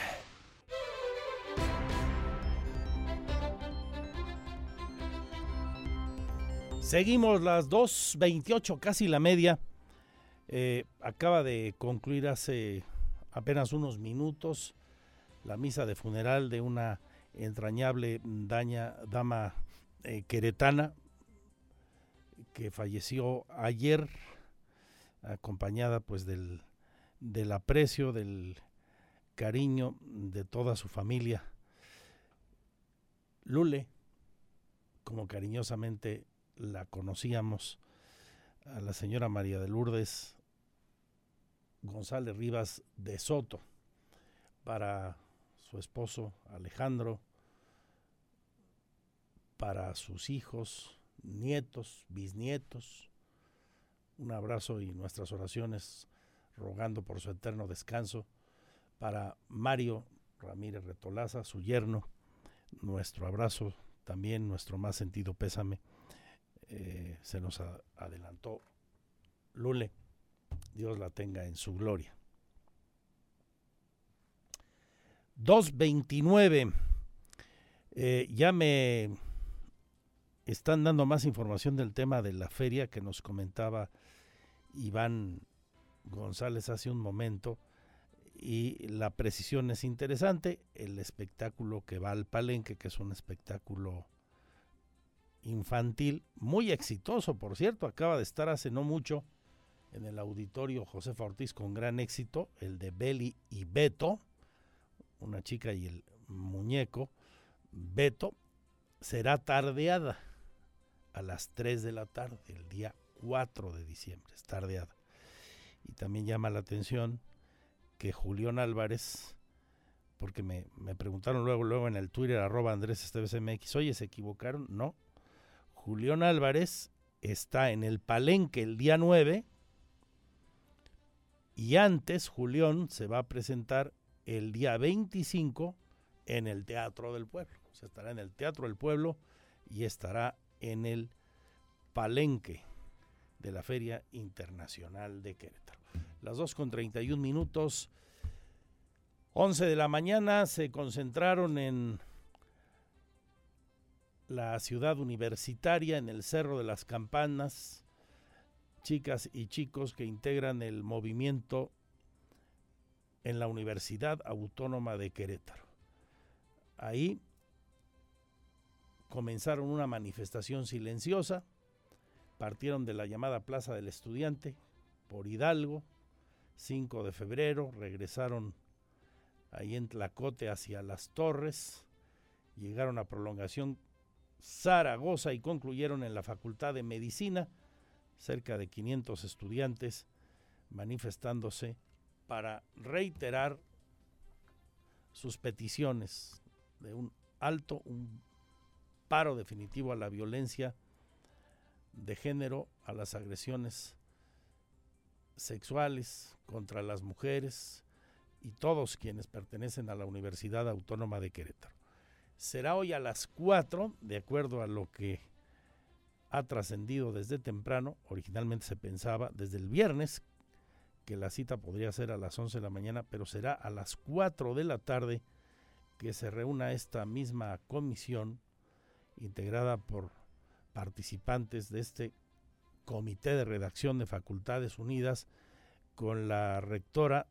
Seguimos las 2.28, casi la media. Eh, acaba de concluir hace apenas unos minutos la misa de funeral de una entrañable daña, dama eh, queretana que falleció ayer acompañada pues del, del aprecio, del cariño de toda su familia. Lule, como cariñosamente la conocíamos, a la señora María de Lourdes González Rivas de Soto, para su esposo Alejandro, para sus hijos, nietos, bisnietos. Un abrazo y nuestras oraciones rogando por su eterno descanso para Mario Ramírez Retolaza, su yerno. Nuestro abrazo, también nuestro más sentido pésame. Eh, se nos adelantó Lule. Dios la tenga en su gloria. 229. Eh, ya me están dando más información del tema de la feria que nos comentaba Iván González hace un momento y la precisión es interesante. El espectáculo que va al palenque, que es un espectáculo infantil, muy exitoso, por cierto, acaba de estar hace no mucho en el auditorio Josefa Ortiz con gran éxito, el de Beli y Beto, una chica y el muñeco, Beto, será tardeada a las 3 de la tarde, el día 4 de diciembre, es tardeada. Y también llama la atención que Julián Álvarez, porque me, me, preguntaron luego, luego en el Twitter, arroba Andrés MX, oye, ¿se equivocaron? No. Julián Álvarez está en el Palenque el día 9 y antes Julián se va a presentar el día 25 en el Teatro del Pueblo. O sea, estará en el Teatro del Pueblo y estará en el Palenque de la Feria Internacional de Querétaro. Las 2 con 31 minutos, 11 de la mañana, se concentraron en la ciudad universitaria, en el Cerro de las Campanas, chicas y chicos que integran el movimiento en la Universidad Autónoma de Querétaro. Ahí comenzaron una manifestación silenciosa, partieron de la llamada Plaza del Estudiante por Hidalgo, 5 de febrero, regresaron ahí en Tlacote hacia las Torres, llegaron a prolongación Zaragoza y concluyeron en la Facultad de Medicina, cerca de 500 estudiantes manifestándose para reiterar sus peticiones de un alto, un paro definitivo a la violencia de género, a las agresiones sexuales contra las mujeres y todos quienes pertenecen a la Universidad Autónoma de Querétaro. Será hoy a las 4, de acuerdo a lo que ha trascendido desde temprano, originalmente se pensaba desde el viernes que la cita podría ser a las 11 de la mañana, pero será a las 4 de la tarde que se reúna esta misma comisión integrada por participantes de este comité de redacción de Facultades Unidas con la rectora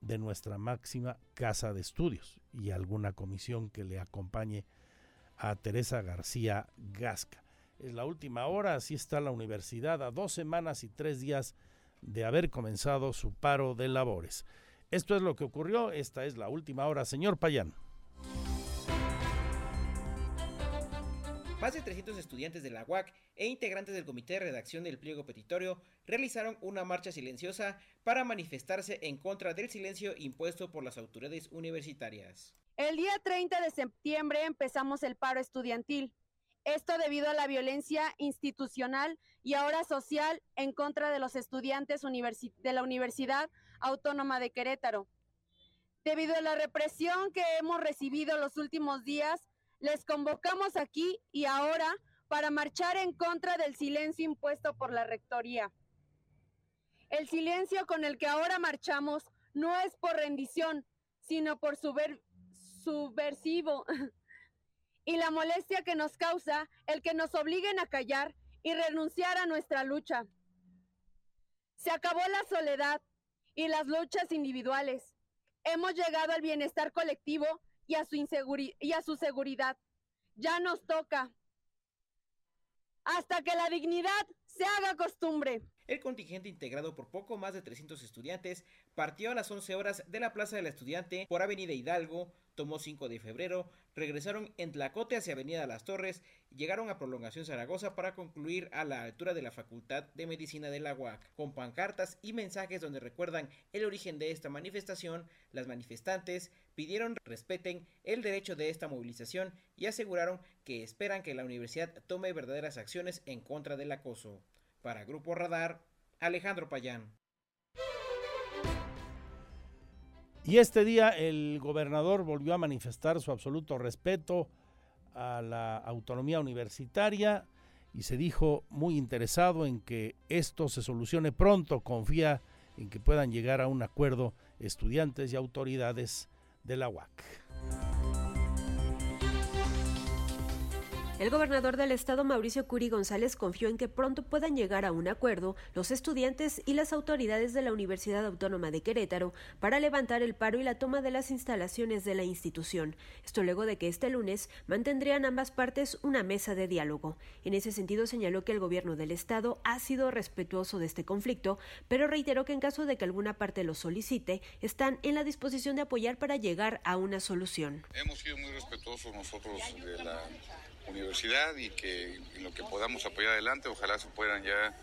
de nuestra máxima casa de estudios y alguna comisión que le acompañe a Teresa García Gasca. Es la última hora, así está la universidad a dos semanas y tres días de haber comenzado su paro de labores. Esto es lo que ocurrió, esta es la última hora. Señor Payán. Más de 300 estudiantes de la UAC e integrantes del comité de redacción del pliego petitorio realizaron una marcha silenciosa para manifestarse en contra del silencio impuesto por las autoridades universitarias. El día 30 de septiembre empezamos el paro estudiantil. Esto debido a la violencia institucional y ahora social en contra de los estudiantes de la Universidad Autónoma de Querétaro. Debido a la represión que hemos recibido los últimos días, les convocamos aquí y ahora para marchar en contra del silencio impuesto por la Rectoría. El silencio con el que ahora marchamos no es por rendición, sino por subversivo. Y la molestia que nos causa el que nos obliguen a callar y renunciar a nuestra lucha. Se acabó la soledad y las luchas individuales. Hemos llegado al bienestar colectivo y a su, y a su seguridad. Ya nos toca. Hasta que la dignidad se haga costumbre. El contingente integrado por poco más de 300 estudiantes partió a las 11 horas de la Plaza del Estudiante por Avenida Hidalgo, tomó 5 de febrero, regresaron en Tlacote hacia Avenida Las Torres llegaron a Prolongación Zaragoza para concluir a la altura de la Facultad de Medicina de la UAC. Con pancartas y mensajes donde recuerdan el origen de esta manifestación, las manifestantes pidieron respeten el derecho de esta movilización y aseguraron que esperan que la universidad tome verdaderas acciones en contra del acoso. Para Grupo Radar, Alejandro Payán. Y este día el gobernador volvió a manifestar su absoluto respeto a la autonomía universitaria y se dijo muy interesado en que esto se solucione pronto. Confía en que puedan llegar a un acuerdo estudiantes y autoridades de la UAC. El gobernador del estado, Mauricio Curi González, confió en que pronto puedan llegar a un acuerdo los estudiantes y las autoridades de la Universidad Autónoma de Querétaro para levantar el paro y la toma de las instalaciones de la institución. Esto luego de que este lunes mantendrían ambas partes una mesa de diálogo. En ese sentido, señaló que el gobierno del estado ha sido respetuoso de este conflicto, pero reiteró que en caso de que alguna parte lo solicite, están en la disposición de apoyar para llegar a una solución. Hemos sido muy respetuosos nosotros de la universidad y que en lo que podamos apoyar adelante, ojalá se puedan ya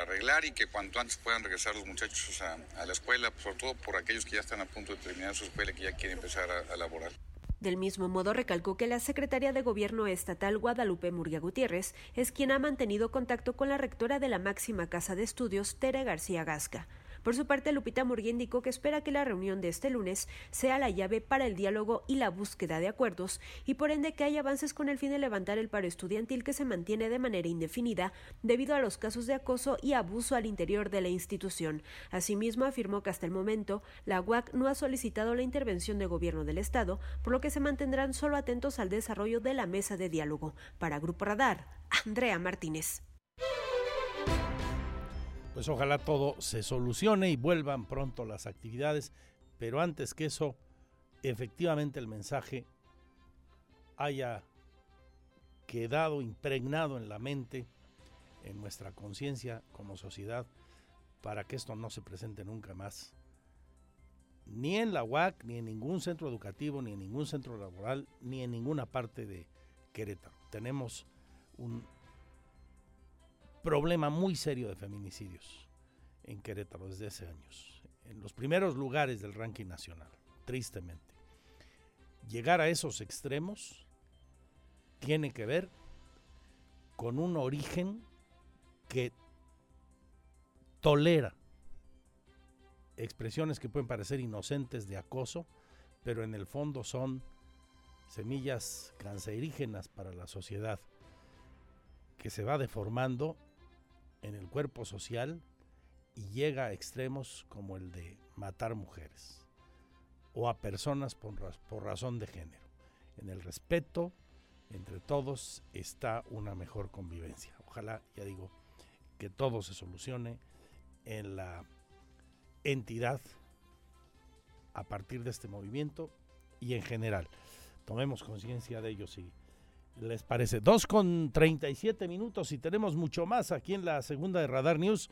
arreglar y que cuanto antes puedan regresar los muchachos a, a, la escuela, sobre todo por aquellos que ya están a punto de terminar su escuela y que ya quieren empezar a, a laborar. Del mismo modo, recalcó que la secretaria de Gobierno estatal Guadalupe Murguía Gutiérrez es quien ha mantenido contacto con la rectora de la máxima casa de estudios, Tere García Gasca. Por su parte, Lupita Murguía indicó que espera que la reunión de este lunes sea la llave para el diálogo y la búsqueda de acuerdos y por ende que haya avances con el fin de levantar el paro estudiantil que se mantiene de manera indefinida debido a los casos de acoso y abuso al interior de la institución. Asimismo, afirmó que hasta el momento la UAC no ha solicitado la intervención de gobierno del Estado, por lo que se mantendrán solo atentos al desarrollo de la mesa de diálogo. Para Grupo Radar, Andrea Martínez pues ojalá todo se solucione y vuelvan pronto las actividades, pero antes que eso, efectivamente el mensaje haya quedado impregnado en la mente, en nuestra conciencia como sociedad, para que esto no se presente nunca más. Ni en la UAC, ni en ningún centro educativo, ni en ningún centro laboral, ni en ninguna parte de Querétaro. Tenemos un problema muy serio de feminicidios en Querétaro desde hace años, en los primeros lugares del ranking nacional, tristemente. Llegar a esos extremos tiene que ver con un origen que tolera expresiones que pueden parecer inocentes de acoso, pero en el fondo son semillas cancerígenas para la sociedad que se va deformando en el cuerpo social y llega a extremos como el de matar mujeres o a personas por, razón de género. En el respeto entre todos está una mejor convivencia. Ojalá, ya digo, que todo se solucione en la entidad a partir de este movimiento y en general. Tomemos conciencia de ello y les parece. Dos con 37 minutos y tenemos mucho más aquí en la segunda de Radar News.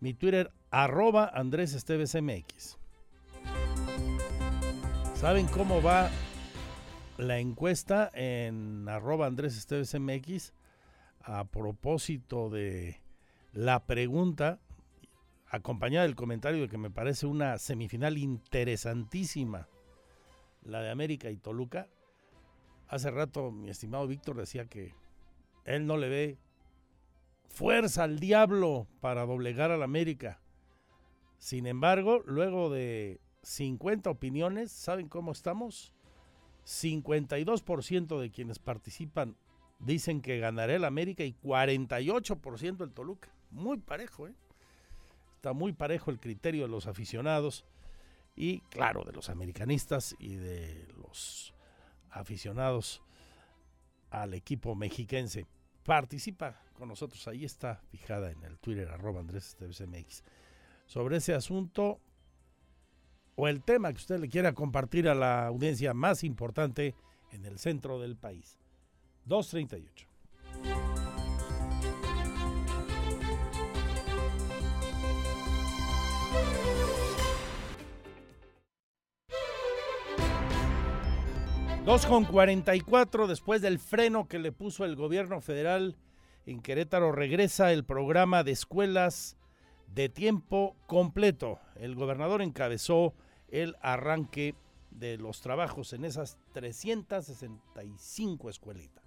Mi Twitter, arroba Andrés Esteves MX. ¿Saben cómo va la encuesta en arroba Andrés Esteves MX? A propósito de la pregunta, acompañada del comentario de que me parece una semifinal interesantísima, la de América y Toluca Hace rato mi estimado Víctor decía que él no le ve fuerza al diablo para doblegar a la América. Sin embargo, luego de 50 opiniones, ¿saben cómo estamos? 52% de quienes participan dicen que ganará el América y 48% el Toluca. Muy parejo, ¿eh? Está muy parejo el criterio de los aficionados y, claro, de los americanistas y de los aficionados al equipo mexiquense. Participa con nosotros, ahí está fijada en el Twitter arroba Andrés MX. Sobre ese asunto o el tema que usted le quiera compartir a la audiencia más importante en el centro del país. 238. 2 con 44 después del freno que le puso el gobierno federal en Querétaro regresa el programa de escuelas de tiempo completo. El gobernador encabezó el arranque de los trabajos en esas 365 escuelitas.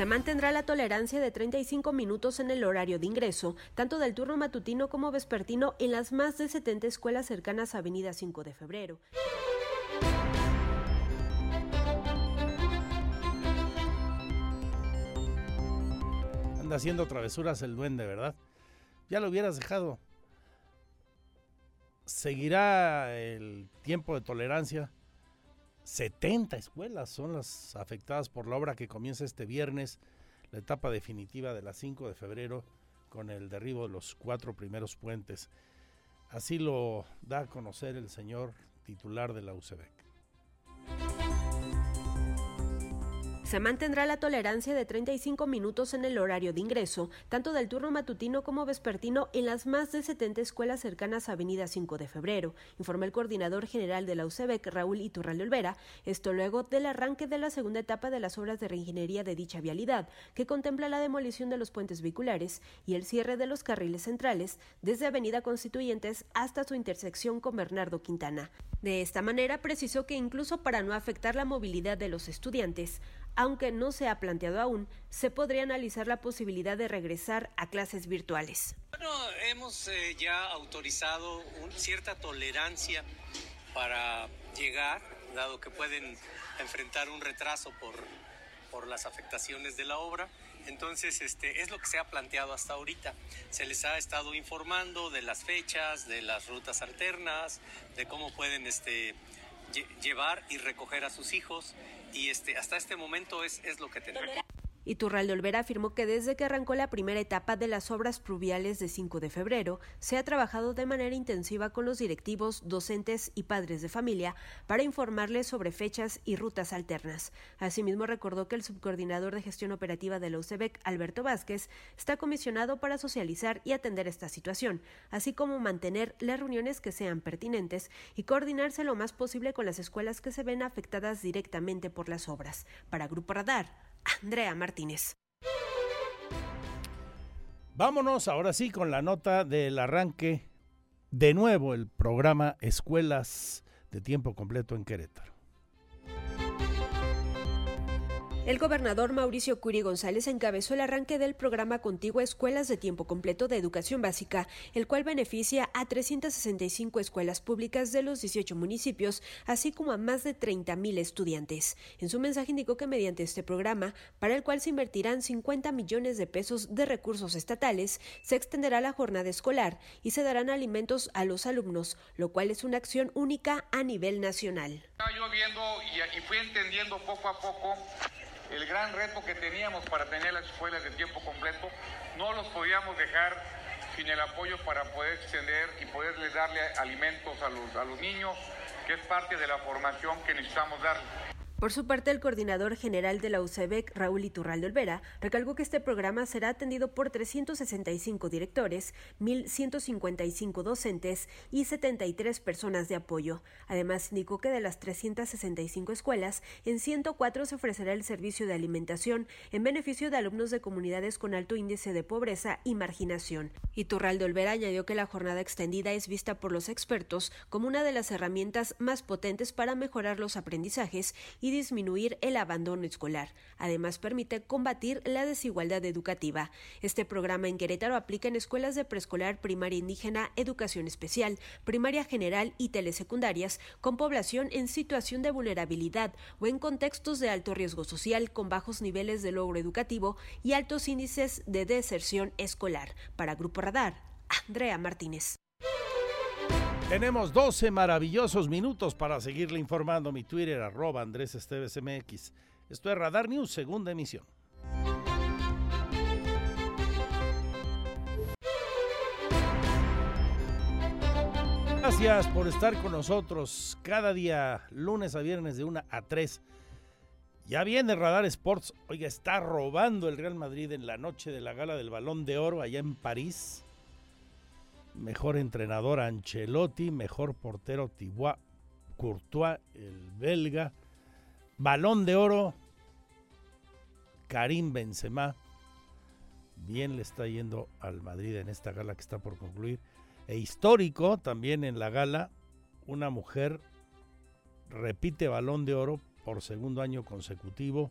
Se mantendrá la tolerancia de 35 minutos en el horario de ingreso, tanto del turno matutino como vespertino en las más de 70 escuelas cercanas a Avenida 5 de Febrero. anda haciendo travesuras el duende, ¿verdad? Ya lo hubieras dejado. Seguirá el tiempo de tolerancia. 70 escuelas son las afectadas por la obra que comienza este viernes, la etapa definitiva de las 5 de febrero, con el derribo de los cuatro primeros puentes. Así lo da a conocer el señor titular de la UCEBEC. Se mantendrá la tolerancia de 35 minutos en el horario de ingreso, tanto del turno matutino como vespertino, en las más de 70 escuelas cercanas a Avenida 5 de Febrero, informó el coordinador general de la UCEBEC, Raúl Iturralde Olvera, esto luego del arranque de la segunda etapa de las obras de reingeniería de dicha vialidad, que contempla la demolición de los puentes vehiculares y el cierre de los carriles centrales desde Avenida Constituyentes hasta su intersección con Bernardo Quintana. De esta manera, precisó que incluso para no afectar la movilidad de los estudiantes, aunque no se ha planteado aún, se podría analizar la posibilidad de regresar a clases virtuales. Bueno, hemos eh, ya autorizado cierta tolerancia para llegar, dado que pueden enfrentar un retraso por, por las afectaciones de la obra. Entonces, este, es lo que se ha planteado hasta ahorita. Se les ha estado informando de las fechas, de las rutas alternas, de cómo pueden este, llevar y recoger a sus hijos y este, hasta este momento es, es lo que tenemos. Iturralde Olvera afirmó que desde que arrancó la primera etapa de las obras pluviales de 5 de febrero, se ha trabajado de manera intensiva con los directivos, docentes y padres de familia para informarles sobre fechas y rutas alternas. Asimismo, recordó que el subcoordinador de gestión operativa de la UCEBEC, Alberto Vázquez, está comisionado para socializar y atender esta situación, así como mantener las reuniones que sean pertinentes y coordinarse lo más posible con las escuelas que se ven afectadas directamente por las obras. Para Grupo Radar, Andrea Martínez. Vámonos ahora sí con la nota del arranque de nuevo el programa Escuelas de Tiempo Completo en Querétaro. El gobernador Mauricio Curi González encabezó el arranque del programa Contigo Escuelas de Tiempo Completo de Educación Básica, el cual beneficia a 365 escuelas públicas de los 18 municipios, así como a más de 30 mil estudiantes. En su mensaje indicó que mediante este programa, para el cual se invertirán 50 millones de pesos de recursos estatales, se extenderá la jornada escolar y se darán alimentos a los alumnos, lo cual es una acción única a nivel nacional. El gran reto que teníamos para tener las escuelas de tiempo completo, no los podíamos dejar sin el apoyo para poder extender y poderles darle alimentos a los, a los niños, que es parte de la formación que necesitamos darles. Por su parte, el coordinador general de la UCEBEC, Raúl Iturralde Olvera, recalcó que este programa será atendido por 365 directores, 1.155 docentes y 73 personas de apoyo. Además, indicó que de las 365 escuelas, en 104 se ofrecerá el servicio de alimentación en beneficio de alumnos de comunidades con alto índice de pobreza y marginación. Iturralde Olvera añadió que la jornada extendida es vista por los expertos como una de las herramientas más potentes para mejorar los aprendizajes y disminuir el abandono escolar. Además, permite combatir la desigualdad educativa. Este programa en Querétaro aplica en escuelas de preescolar, primaria indígena, educación especial, primaria general y telesecundarias con población en situación de vulnerabilidad o en contextos de alto riesgo social con bajos niveles de logro educativo y altos índices de deserción escolar. Para Grupo Radar, Andrea Martínez. Tenemos 12 maravillosos minutos para seguirle informando. Mi Twitter, arroba Andrés Esteves MX. Esto es Radar News, segunda emisión. Gracias por estar con nosotros cada día, lunes a viernes de 1 a 3. Ya viene Radar Sports. Oiga, está robando el Real Madrid en la noche de la gala del Balón de Oro allá en París mejor entrenador Ancelotti, mejor portero Thibaut Courtois, el belga, balón de oro Karim Benzema. Bien le está yendo al Madrid en esta gala que está por concluir. E histórico también en la gala, una mujer repite balón de oro por segundo año consecutivo.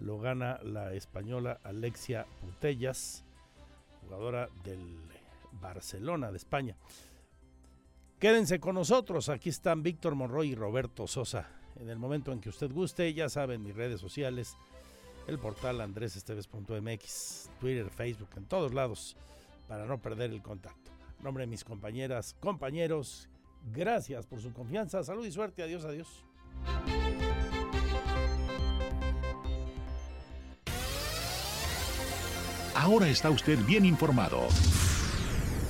Lo gana la española Alexia Putellas, jugadora del Barcelona de España. Quédense con nosotros, aquí están Víctor Monroy y Roberto Sosa. En el momento en que usted guste, ya saben mis redes sociales, el portal andresesteves.mx, Twitter, Facebook, en todos lados, para no perder el contacto. En nombre de mis compañeras, compañeros, gracias por su confianza, salud y suerte, adiós, adiós. Ahora está usted bien informado.